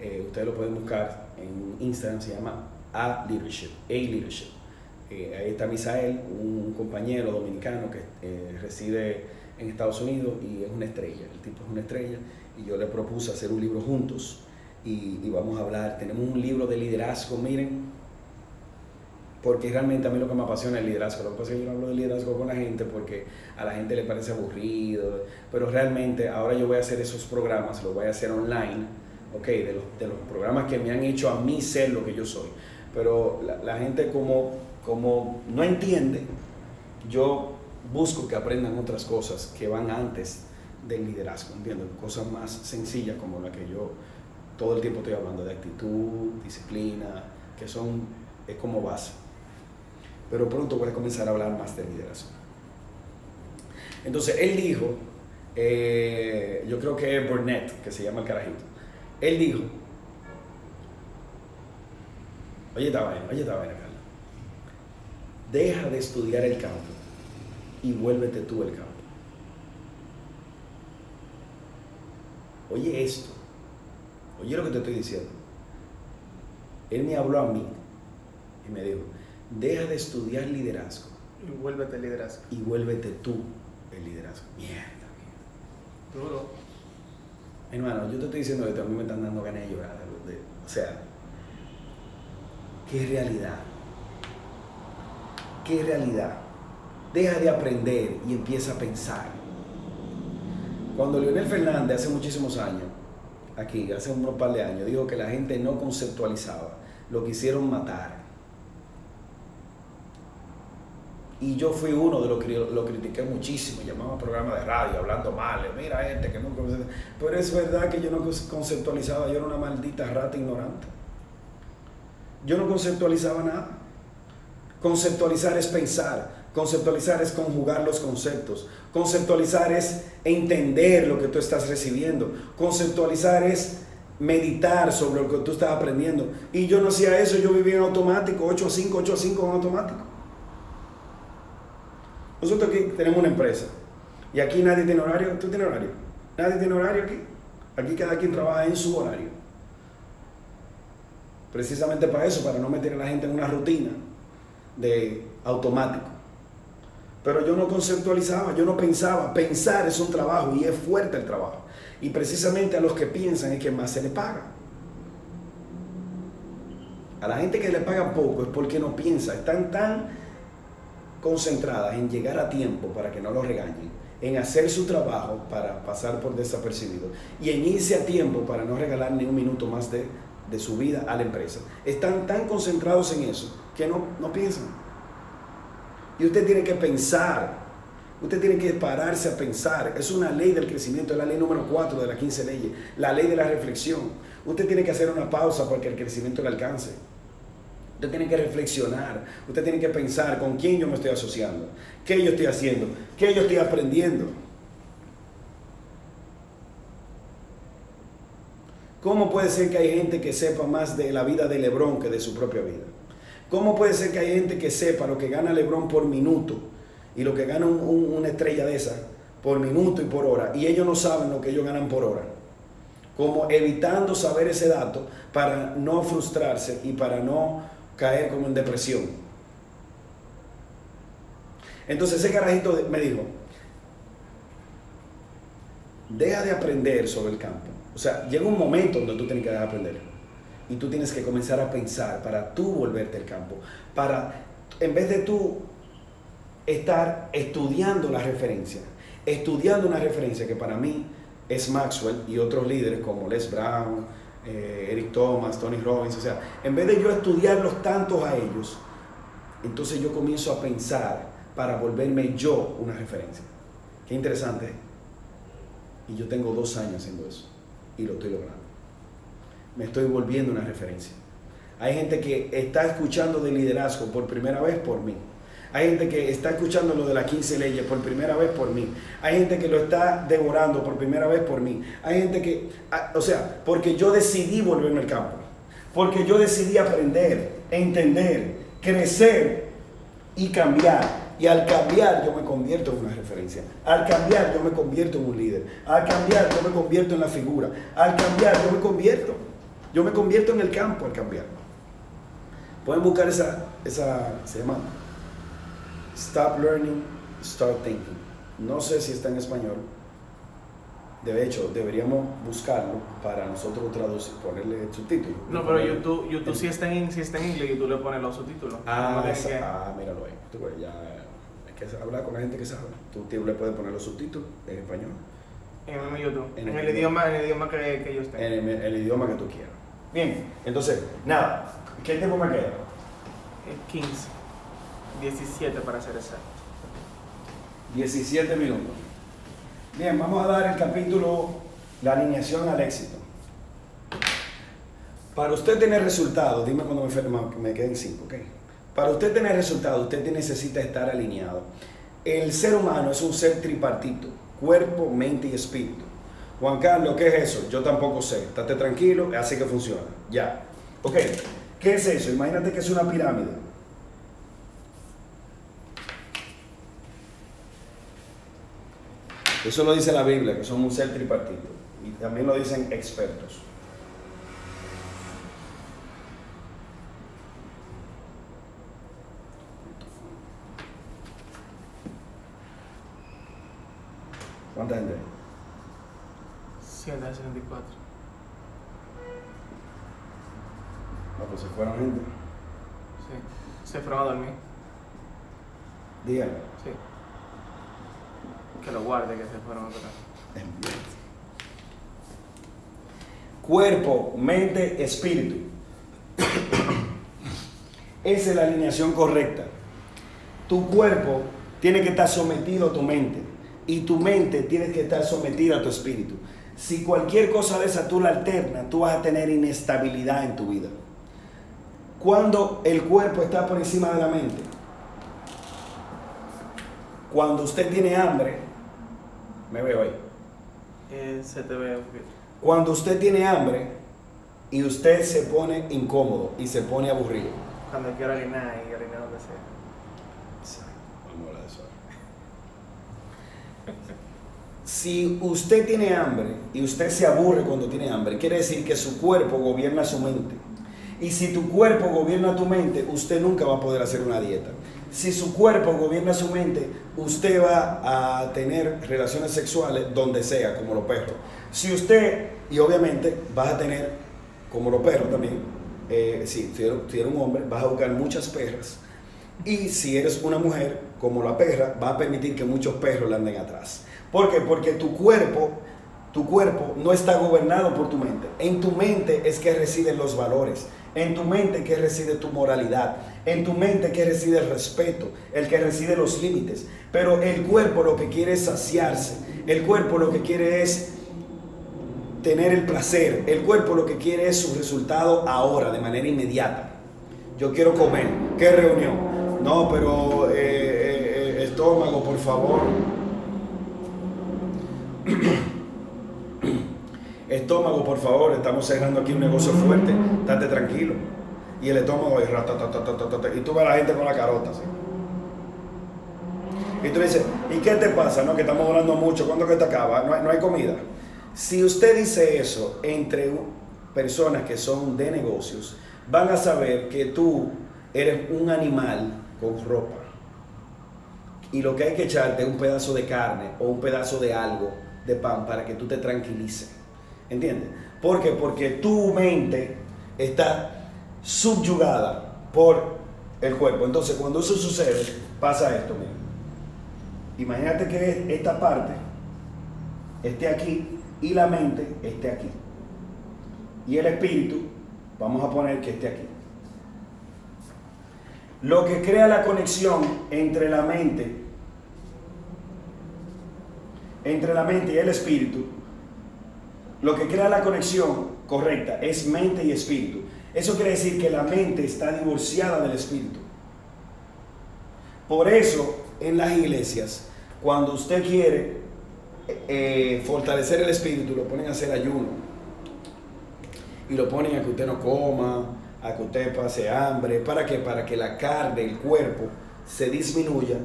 Eh, ustedes lo pueden buscar en Instagram, se llama A Leadership, A Leadership. ahí está Misael, un compañero dominicano que reside en Estados Unidos y es una estrella, el tipo es una estrella, y yo le propuse hacer un libro juntos y, vamos a hablar. Tenemos un libro de liderazgo, miren, porque realmente a mí lo que me apasiona es el liderazgo. Lo que pasa es que yo no hablo de liderazgo con la gente porque a la gente le parece aburrido, pero realmente ahora yo voy a hacer esos programas, los voy a hacer online, ok, de los, de los programas que me han hecho a mí ser lo que yo soy. Pero la, gente como, como no entiende, yo busco que aprendan otras cosas que van antes del liderazgo, ¿entiendes? Cosas más sencillas como la que yo todo el tiempo estoy hablando de actitud, disciplina, que son, es como base. Pero pronto voy a comenzar a hablar más de liderazgo. Entonces, él dijo, eh, yo creo que Burnett, que se llama el carajito, él dijo, oye esta vaina, oye esta vaina, Carla, deja de estudiar el campo y vuélvete tú el campo. Oye esto, Oye lo que te estoy diciendo. Él me habló a mí y me dijo, deja de estudiar liderazgo. Y vuélvete el liderazgo. Y vuélvete tú el liderazgo. Mierda, mierda. Duro. Hermano, yo te estoy diciendo que a mí me están dando ganas de llorar. o sea, qué realidad. Qué realidad. Deja de aprender y empieza a pensar. Cuando Leonel Fernández hace muchísimos años aquí hace unos par de años, dijo que la gente no conceptualizaba, lo quisieron matar. Y yo fui uno de los que lo critiqué muchísimo, llamaba programa de radio, hablando mal, mira gente que no Pero es verdad que yo no conceptualizaba, yo era una maldita rata ignorante. Yo no conceptualizaba nada. Conceptualizar es pensar, conceptualizar es conjugar los conceptos, Conceptualizar es entender lo que tú estás recibiendo. Conceptualizar es meditar sobre lo que tú estás aprendiendo. Y yo no hacía eso, yo vivía en automático, 8 a 5, 8 a 5 en automático. Nosotros aquí tenemos una empresa y aquí nadie tiene horario. ¿Tú tienes horario? Nadie tiene horario aquí. Aquí cada quien trabaja en su horario. Precisamente para eso, para no meter a la gente en una rutina de automático. Pero yo no conceptualizaba, yo no pensaba. Pensar es un trabajo y es fuerte el trabajo. Y precisamente a los que piensan es que más se les paga. A la gente que le paga poco es porque no piensa. Están tan concentradas en llegar a tiempo para que no lo regañen, en hacer su trabajo para pasar por desapercibido y en irse a tiempo para no regalar ni un minuto más de, de su vida a la empresa. Están tan concentrados en eso que no, no piensan. Y usted tiene que pensar. Usted tiene que pararse a pensar. Es una ley del crecimiento, es la ley número 4 de las 15 leyes. La ley de la reflexión. Usted tiene que hacer una pausa para que el crecimiento le alcance. Usted tiene que reflexionar. Usted tiene que pensar con quién yo me estoy asociando. ¿Qué yo estoy haciendo? ¿Qué yo estoy aprendiendo? ¿Cómo puede ser que hay gente que sepa más de la vida de Lebrón que de su propia vida? ¿Cómo puede ser que hay gente que sepa lo que gana Lebron por minuto y lo que gana una estrella de esa por minuto y por hora y ellos no saben lo que ellos ganan por hora? Como evitando saber ese dato para no frustrarse y para no caer como en depresión. Entonces ese carajito me dijo, deja de aprender sobre el campo. O sea, llega un momento donde tú tienes que aprender. Y tú tienes que comenzar a pensar para tú volverte al campo. Para, en vez de tú estar estudiando la referencia, estudiando una referencia que para mí es Maxwell y otros líderes como Les Brown, eh, Eric Thomas, Tony Robbins, o sea, en vez de yo estudiarlos tantos a ellos, entonces yo comienzo a pensar para volverme yo una referencia. Qué interesante. Y yo tengo dos años haciendo eso y lo estoy logrando. Me estoy volviendo una referencia. Hay gente que está escuchando de liderazgo por primera vez por mí. Hay gente que está escuchando lo de las 15 leyes por primera vez por mí. Hay gente que lo está devorando por primera vez por mí. Hay gente que, o sea, porque yo decidí volverme al campo. Porque yo decidí aprender, entender, crecer y cambiar. Y al cambiar yo me convierto en una referencia. Al cambiar yo me convierto en un líder. Al cambiar yo me convierto en la figura. Al cambiar yo me convierto. Yo me convierto en el campo al cambiar. Pueden buscar esa, esa, Stop Learning, Start Thinking. No sé si está en español. De hecho, deberíamos buscarlo para nosotros traducir, ponerle subtítulos. No, pero YouTube, YouTube si está en, si está en inglés, YouTube le pone los subtítulos. Ah, No esa- tiene que- ah, míralo ahí. Tú ya hay que hablar con la gente que sabe. Tú le puedes poner los subtítulos en español, En YouTube. En En, el el idioma. en el idioma que, que yo esté. en el, el idioma que tú quieras. Bien, entonces, nada, ¿qué tiempo me queda? Es 15. 17 para ser exacto. 17 minutos. Bien, vamos a dar el capítulo La alineación al éxito. Para usted tener resultados, dime cuando me, me queden 5, ¿ok? Para usted tener resultados, usted necesita estar alineado. El ser humano es un ser tripartito, cuerpo, mente y espíritu. Juan Carlos, ¿qué es eso? Yo tampoco sé. Estate tranquilo, así que funciona. Ya. Ok, ¿qué es eso? Imagínate que es una pirámide. Eso lo dice la Biblia, que son un ser tripartito. Y también lo dicen expertos. ¿Cuánta gente hay? 164. No, pues se fueron gente. Sí. Se fueron a dormir. Díganlo. Sí. Lo guarde, que se fueron. Cuerpo, mente, espíritu. Esa es la alineación correcta. Tu cuerpo tiene que estar sometido a tu mente y tu mente tiene que estar sometida a tu espíritu. Si cualquier cosa de esa tú la alternas, tú vas a tener inestabilidad en tu vida. Cuando el cuerpo está por encima de la mente, cuando usted tiene hambre, me veo ahí. Eh, se te ve. Cuando usted tiene hambre y usted se pone incómodo y se pone aburrido. Cuando quiero orinar y orinar donde sea. Vamos a hablar de eso ahora. Si usted tiene hambre y usted se aburre cuando tiene hambre, quiere decir que su cuerpo gobierna su mente. Y si tu cuerpo gobierna tu mente, usted nunca va a poder hacer una dieta. Si su cuerpo gobierna su mente, usted va a tener relaciones sexuales donde sea, como los perros. Si usted, y obviamente vas a tener, como los perros también, eh, si, si eres un hombre, vas a buscar muchas perras. Y si eres una mujer, como la perra, va a permitir que muchos perros le anden atrás. ¿Por qué? Porque tu cuerpo, tu cuerpo no está gobernado por tu mente. En tu mente es que residen los valores. En tu mente que reside tu moralidad. En tu mente que reside el respeto. El que reside los límites. Pero el cuerpo lo que quiere es saciarse. El cuerpo lo que quiere es tener el placer. El cuerpo lo que quiere es su resultado ahora, de manera inmediata. Yo quiero comer. ¿Qué reunión? No, pero eh, eh, estómago, por favor. Estómago, por favor, estamos cerrando aquí un negocio fuerte. Estate tranquilo. Y el estómago es ratatatatata, y tú ves a la gente con la carota así. Y tú dices, ¿y qué te pasa? No, que estamos hablando mucho, ¿cuándo que te acaba? No hay, no hay comida. Si usted dice eso entre personas que son de negocios, van a saber que tú eres un animal con ropa. Y lo que hay que echarte es un pedazo de carne o un pedazo de algo de pan para que tú te tranquilices. ¿Entiendes? ¿Por qué? Porque tu mente está subyugada por el cuerpo. Entonces, cuando eso sucede, pasa esto. Imagínate que esta parte esté aquí y la mente esté aquí. Y el espíritu, vamos a poner que esté aquí. Lo que crea la conexión entre la mente, entre la mente y el espíritu, lo que crea la conexión correcta es mente y espíritu. Eso quiere decir que la mente está divorciada del espíritu. Por eso, en las iglesias, cuando usted quiere eh, fortalecer el espíritu, lo ponen a hacer ayuno. Y lo ponen a que usted no coma, a que usted pase hambre. ¿Para qué? Para que la carne, el cuerpo, se disminuya,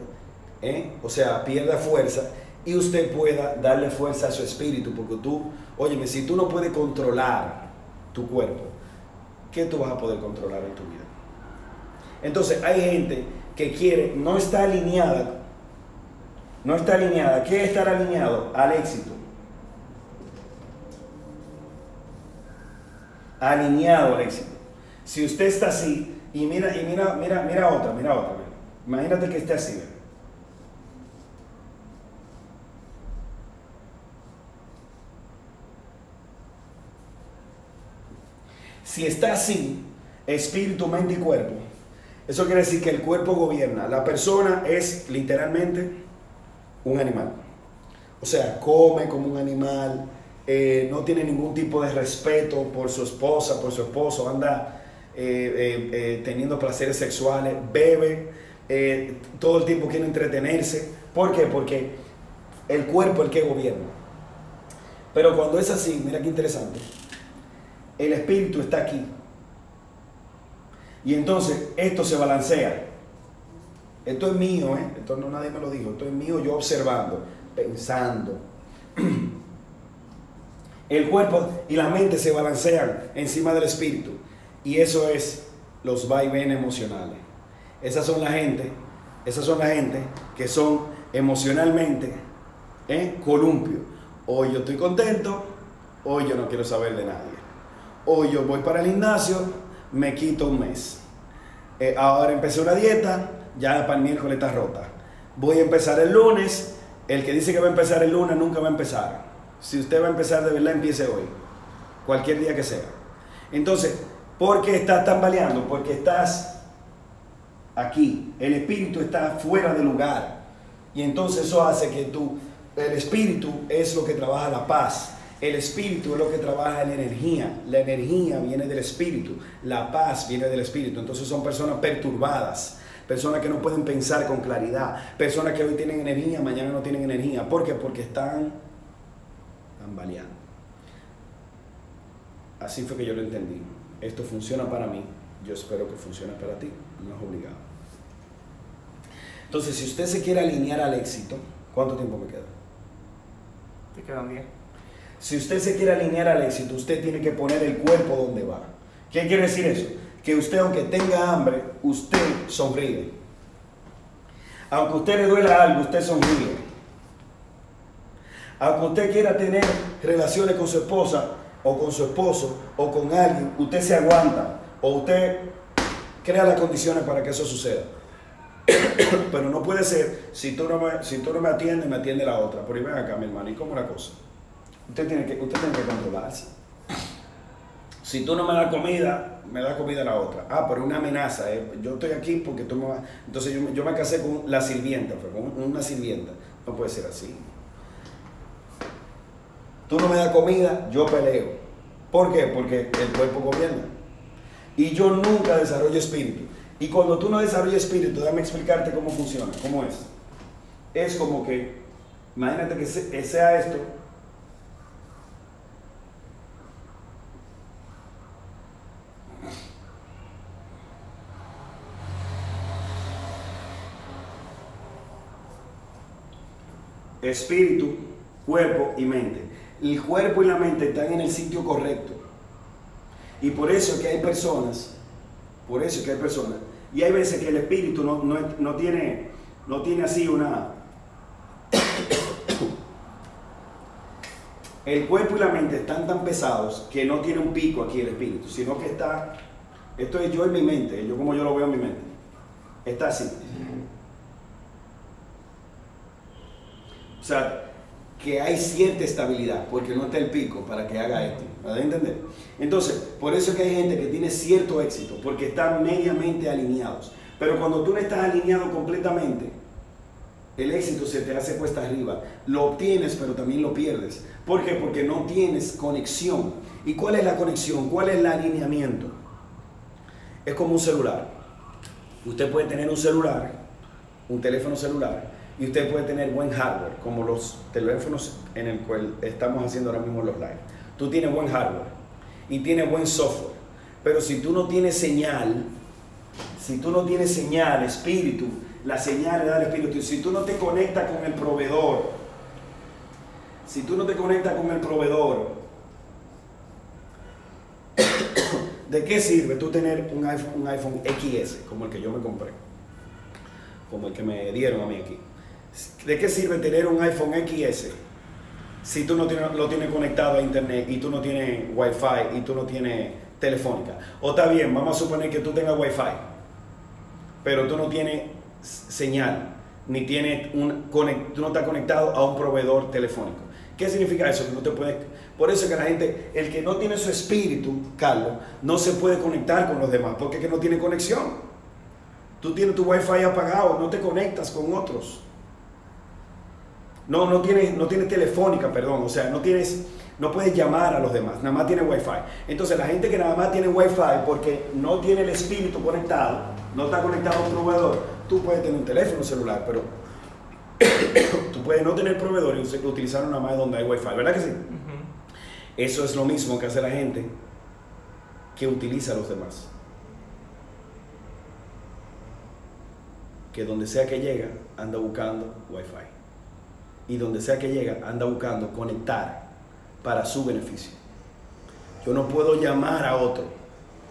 ¿eh? o sea, pierda fuerza y usted pueda darle fuerza a su espíritu. Porque tú, óyeme, si tú no puedes controlar tu cuerpo, ¿qué tú vas a poder controlar en tu vida? Entonces, hay gente que quiere, no está alineada, no está alineada. ¿Qué es estar alineado? Al éxito. Alineado al éxito. Si usted está así, y mira, y mira, mira, mira otra, mira otra. Imagínate que esté así. Si está así, espíritu, mente y cuerpo, eso quiere decir que el cuerpo gobierna. La persona es literalmente un animal. O sea, come como un animal, eh, no tiene ningún tipo de respeto por su esposa, por su esposo, anda eh, eh, teniendo placeres sexuales, bebe, todo el tiempo quiere entretenerse. ¿Por qué? Porque el cuerpo es el que gobierna. Pero cuando es así, mira qué interesante, el espíritu está aquí. Y entonces esto se balancea. Esto es mío, ¿eh? esto no nadie me lo dijo, esto es mío yo observando, pensando. El cuerpo y la mente se balancean encima del espíritu. Y eso es los vaivenes emocionales. Esas son la gente, esas son la gente que son emocionalmente ¿eh? columpio. Hoy yo estoy contento, hoy yo no quiero saber de nadie. Hoy yo voy para el gimnasio, me quito un mes. Eh, ahora empecé una dieta, ya para el miércoles está rota. Voy a empezar el lunes, el que dice que va a empezar el lunes nunca va a empezar. Si usted va a empezar de verdad, empiece hoy, cualquier día que sea. Entonces, ¿por qué estás tambaleando? Porque estás aquí, el espíritu está fuera de lugar. Y entonces eso hace que tú, el espíritu es lo que trabaja la paz, el espíritu es lo que trabaja la energía. La energía viene del espíritu. La paz viene del espíritu. Entonces son personas perturbadas. Personas que no pueden pensar con claridad. Personas que hoy tienen energía, mañana no tienen energía. ¿Por qué? Porque están tambaleando. Así fue que yo lo entendí. Esto funciona para mí. Yo espero que funcione para ti. No es obligado. Entonces, si usted se quiere alinear al éxito, ¿cuánto tiempo me queda? Te quedan 10. Si usted se quiere alinear al éxito, usted tiene que poner el cuerpo donde va. ¿Qué quiere decir eso? Que usted, aunque tenga hambre, usted sonríe. Aunque usted le duela algo, usted sonríe. Aunque usted quiera tener relaciones con su esposa o con su esposo o con alguien, usted se aguanta o usted crea las condiciones para que eso suceda. Pero no puede ser, si tú no me, si tú no me atiendes, me atiende la otra. Por ahí ven acá, mi hermano, ¿y cómo la cosa? Usted tiene que, usted tiene que controlarse. Si tú no me das comida, me da comida la otra. Ah, pero una amenaza. Eh. Yo estoy aquí porque tú me vas... Entonces yo, yo, me casé con la sirvienta, con una sirvienta. No puede ser así. Tú no me das comida, yo peleo. ¿Por qué? Porque el cuerpo gobierna. Y yo nunca desarrollo espíritu. Y cuando tú no desarrollas espíritu, déjame explicarte cómo funciona, cómo es. Es como que, imagínate que sea esto, espíritu, cuerpo y mente. El cuerpo y la mente están en el sitio correcto. Y por eso que hay personas, por eso que hay personas, y hay veces que el espíritu no, tiene, no tiene así una... El cuerpo y la mente están tan pesados que no tiene un pico aquí el espíritu, sino que está, esto es yo en mi mente, yo como yo lo veo en mi mente, está así. O sea, que hay cierta estabilidad, porque no está el pico para que haga esto. ¿Me entender? Entonces, por eso es que hay gente que tiene cierto éxito, porque están mediamente alineados. Pero cuando tú no estás alineado completamente, el éxito se te hace cuesta arriba. Lo obtienes, pero también lo pierdes. ¿Por qué? Porque no tienes conexión. ¿Y cuál es la conexión? ¿Cuál es el alineamiento? Es como un celular. Usted puede tener un celular, un teléfono celular, y usted puede tener buen hardware, como los teléfonos en el cual estamos haciendo ahora mismo los live. Tú tienes buen hardware y tienes buen software, pero si tú no tienes señal, si tú no tienes señal, espíritu, la señal le da el espíritu, si tú no te conectas con el proveedor, si tú no te conectas con el proveedor, ¿de qué sirve tú tener un iPhone, un iPhone XS como el que yo me compré? Como el que me dieron a mí aquí. ¿De qué sirve tener un iPhone XS si tú no tienes, lo tienes conectado a internet y tú no tienes Wi-Fi y tú no tienes telefónica? O está bien, vamos a suponer que tú tengas Wi-Fi, pero tú no tienes señal, ni tienes un, tú no estás conectado a un proveedor telefónico. ¿Qué significa eso? Que no te puedes, por eso que la gente, el que no tiene su espíritu, Carlos, no se puede conectar con los demás, porque es que no tiene conexión. Tú tienes tu Wi-Fi apagado, no te conectas con otros. No, no tienes, no tienes telefónica, perdón, o sea, no tienes, no puedes llamar a los demás, nada más tiene wifi. Entonces la gente que nada más tiene wifi porque no tiene el espíritu conectado, no está conectado a un proveedor, tú puedes tener un teléfono celular, pero tú puedes no tener proveedor y utilizar una más donde hay wifi, ¿verdad que sí? Eso es lo mismo que hace la gente que utiliza a los demás. Que donde sea que llega, anda buscando wifi y donde sea que llega, anda buscando conectar para su beneficio. Yo no puedo llamar a otro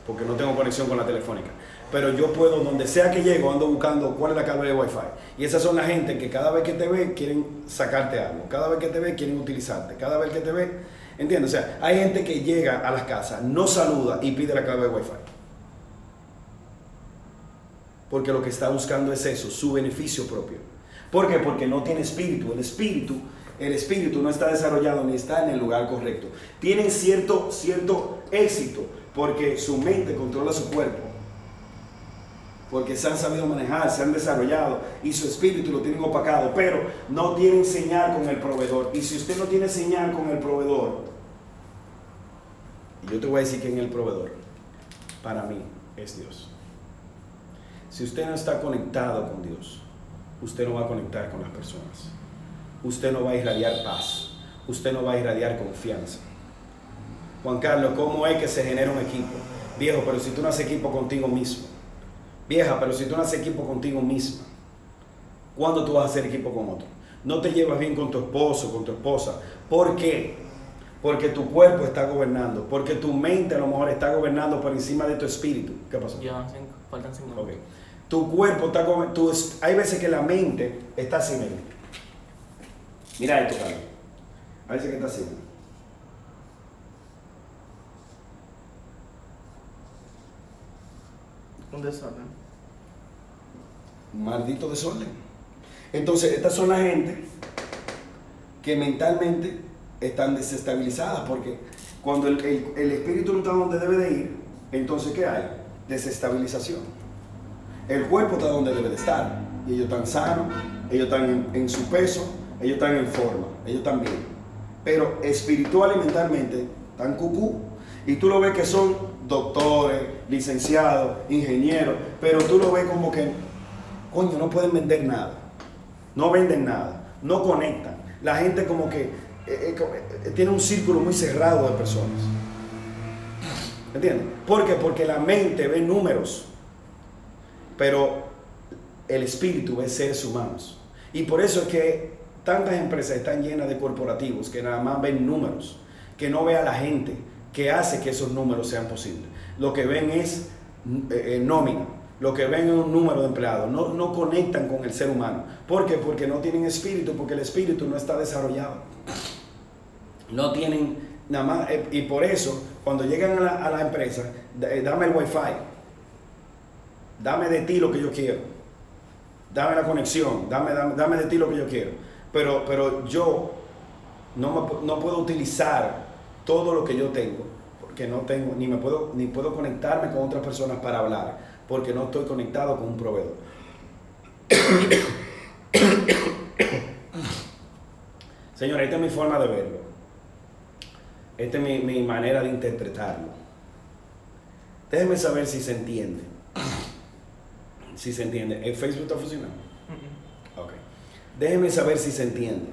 porque no tengo conexión con la telefónica. Pero yo puedo, donde sea que llego, ando buscando cuál es la clave de Wi-Fi. Y esas son la gente que cada vez que te ve quieren sacarte algo. Cada vez que te ve quieren utilizarte. Cada vez que te ve, ¿entiendes? O sea, hay gente que llega a las casas, no saluda y pide la clave de Wi-Fi. Porque lo que está buscando es eso, su beneficio propio. ¿Por qué? Porque no tiene espíritu. El espíritu, el espíritu no está desarrollado ni está en el lugar correcto. Tienen cierto, cierto éxito porque su mente controla su cuerpo. Porque se han sabido manejar, se han desarrollado y su espíritu lo tienen opacado, pero no tienen señal con el proveedor. Y si usted no tiene señal con el proveedor, yo te voy a decir que en el proveedor, para mí, es Dios. Si usted no está conectado con Dios, usted no va a conectar con las personas. Usted no va a irradiar paz. Usted no va a irradiar confianza. Juan Carlos, ¿cómo es que se genera un equipo? Viejo, pero si tú no haces equipo contigo mismo. Vieja, pero si tú no haces equipo contigo misma, ¿cuándo tú vas a hacer equipo con otro? No te llevas bien con tu esposo, con tu esposa. ¿Por qué? Porque tu cuerpo está gobernando, porque tu mente a lo mejor está gobernando por encima de tu espíritu. ¿Qué pasó? Ya, faltan cinco okay tu cuerpo está como... hay veces que la mente está así, mira. esto, Carlos. Hay veces que está así. Un desorden. Maldito desorden. Entonces, estas son la gente que mentalmente están desestabilizadas porque cuando el, el espíritu no está donde debe de ir, entonces ¿qué hay? Desestabilización. El cuerpo está donde debe de estar. Y ellos están sanos, ellos están en, su peso, ellos están en forma, ellos están bien. Pero espiritual y mentalmente están cucú. Y tú lo ves que son doctores, licenciados, ingenieros, pero tú lo ves como que, coño, no pueden vender nada. No venden nada, no conectan. La gente como que eh, eh, eh, tiene un círculo muy cerrado de personas. ¿Entiendes? ¿Por qué? Porque la mente ve números pero el espíritu es seres humanos. Y por eso es que tantas empresas están llenas de corporativos que nada más ven números, que no ve a la gente que hace que esos números sean posibles. Lo que ven es eh, eh, nómina, lo que ven es un número de empleados, no, no conectan con el ser humano. ¿Por qué? Porque no tienen espíritu, porque el espíritu no está desarrollado. no tienen nada más, eh, y por eso, cuando llegan a la, a empresa, da- dame el wifi, dame de ti lo que yo quiero, dame la conexión, dame, dame, dame de ti lo que yo quiero. Pero, pero yo no, no puedo utilizar todo lo que yo tengo, porque no tengo, ni me puedo, ni puedo conectarme con otras personas para hablar, porque no estoy conectado con un proveedor. Señores, esta es mi forma de verlo. Esta es mi, mi manera de interpretarlo. Déjenme saber si se entiende. Si se entiende. ¿El Facebook está funcionando? Ok. Déjenme saber si se entiende.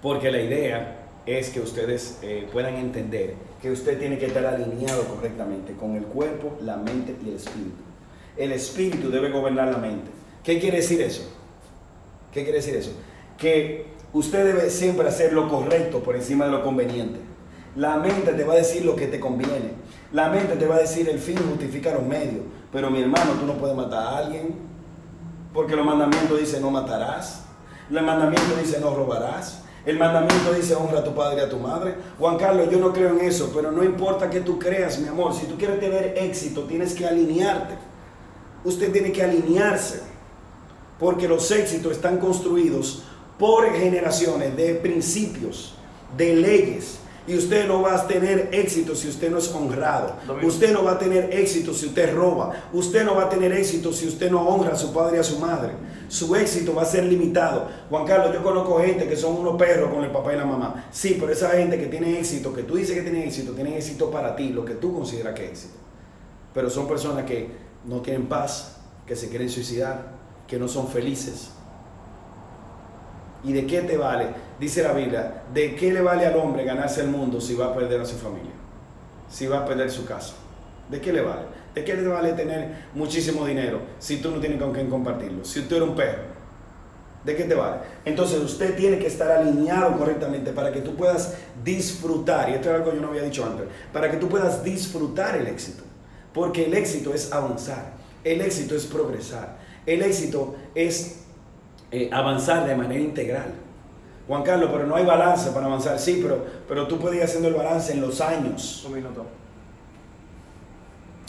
Porque la idea es que ustedes eh, puedan entender que usted tiene que estar alineado correctamente con el cuerpo, la mente y el espíritu. El espíritu debe gobernar la mente. ¿Qué quiere decir eso? ¿Qué quiere decir eso? Que usted debe siempre hacer lo correcto por encima de lo conveniente. La mente te va a decir lo que te conviene. La mente te va a decir el fin justifica los medios. Pero mi hermano, tú no puedes matar a alguien porque los mandamientos dicen no matarás. El mandamiento dice no robarás. El mandamiento dice honra a tu padre y a tu madre. Juan Carlos, yo no creo en eso, pero no importa que tú creas, mi amor. Si tú quieres tener éxito, tienes que alinearte. Usted tiene que alinearse. Porque los éxitos están construidos por generaciones de principios, de leyes. Y usted no va a tener éxito si usted no es honrado. Usted no va a tener éxito si usted roba. Usted no va a tener éxito si usted no honra a su padre y a su madre. Su éxito va a ser limitado. Juan Carlos, yo conozco gente que son unos perros con el papá y la mamá. Sí, pero esa gente que tiene éxito, que tú dices que tiene éxito, tiene éxito para ti, lo que tú consideras que es éxito. Pero son personas que no tienen paz, que se quieren suicidar, que no son felices. ¿Y de qué te vale? Dice la Biblia, ¿de qué le vale al hombre ganarse el mundo si va a perder a su familia? Si va a perder su casa. ¿De qué le vale? ¿De qué le vale tener muchísimo dinero si tú no tienes con quién compartirlo? Si tú eres un perro. ¿De qué te vale? Entonces usted tiene que estar alineado correctamente para que tú puedas disfrutar, y esto es algo que yo no había dicho antes, para que tú puedas disfrutar el éxito. Porque el éxito es avanzar, el éxito es progresar, el éxito es eh, avanzar de manera integral. Juan Carlos, pero no hay balance para avanzar. Sí, pero, pero tú puedes ir haciendo el balance en los años. Un minuto.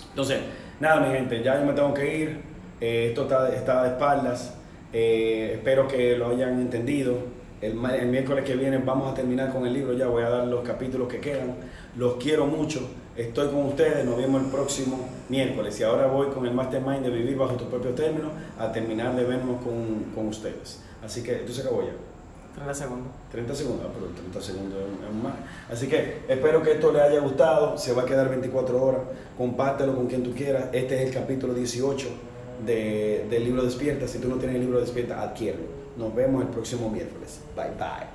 Entonces, nada, mi gente, ya yo me tengo que ir. Eh, esto está, está de espaldas. Eh, espero que lo hayan entendido. El, el miércoles que viene vamos a terminar con el libro ya. Voy a dar los capítulos que quedan. Los quiero mucho. Estoy con ustedes. Nos vemos el próximo miércoles. Y ahora voy con el Mastermind de Vivir Bajo Tus Propios Términos a terminar de vernos con, con ustedes. Así que, ¿esto se acabó ya? 30 segundos. 30 segundos, ah, pero 30 segundos es más. Así que espero que esto le haya gustado. Se va a quedar 24 horas. Compártelo con quien tú quieras. Este es el capítulo 18 de- del libro Despierta. Si tú no tienes el libro Despierta, adquiérelo. Nos vemos el próximo miércoles. Bye bye.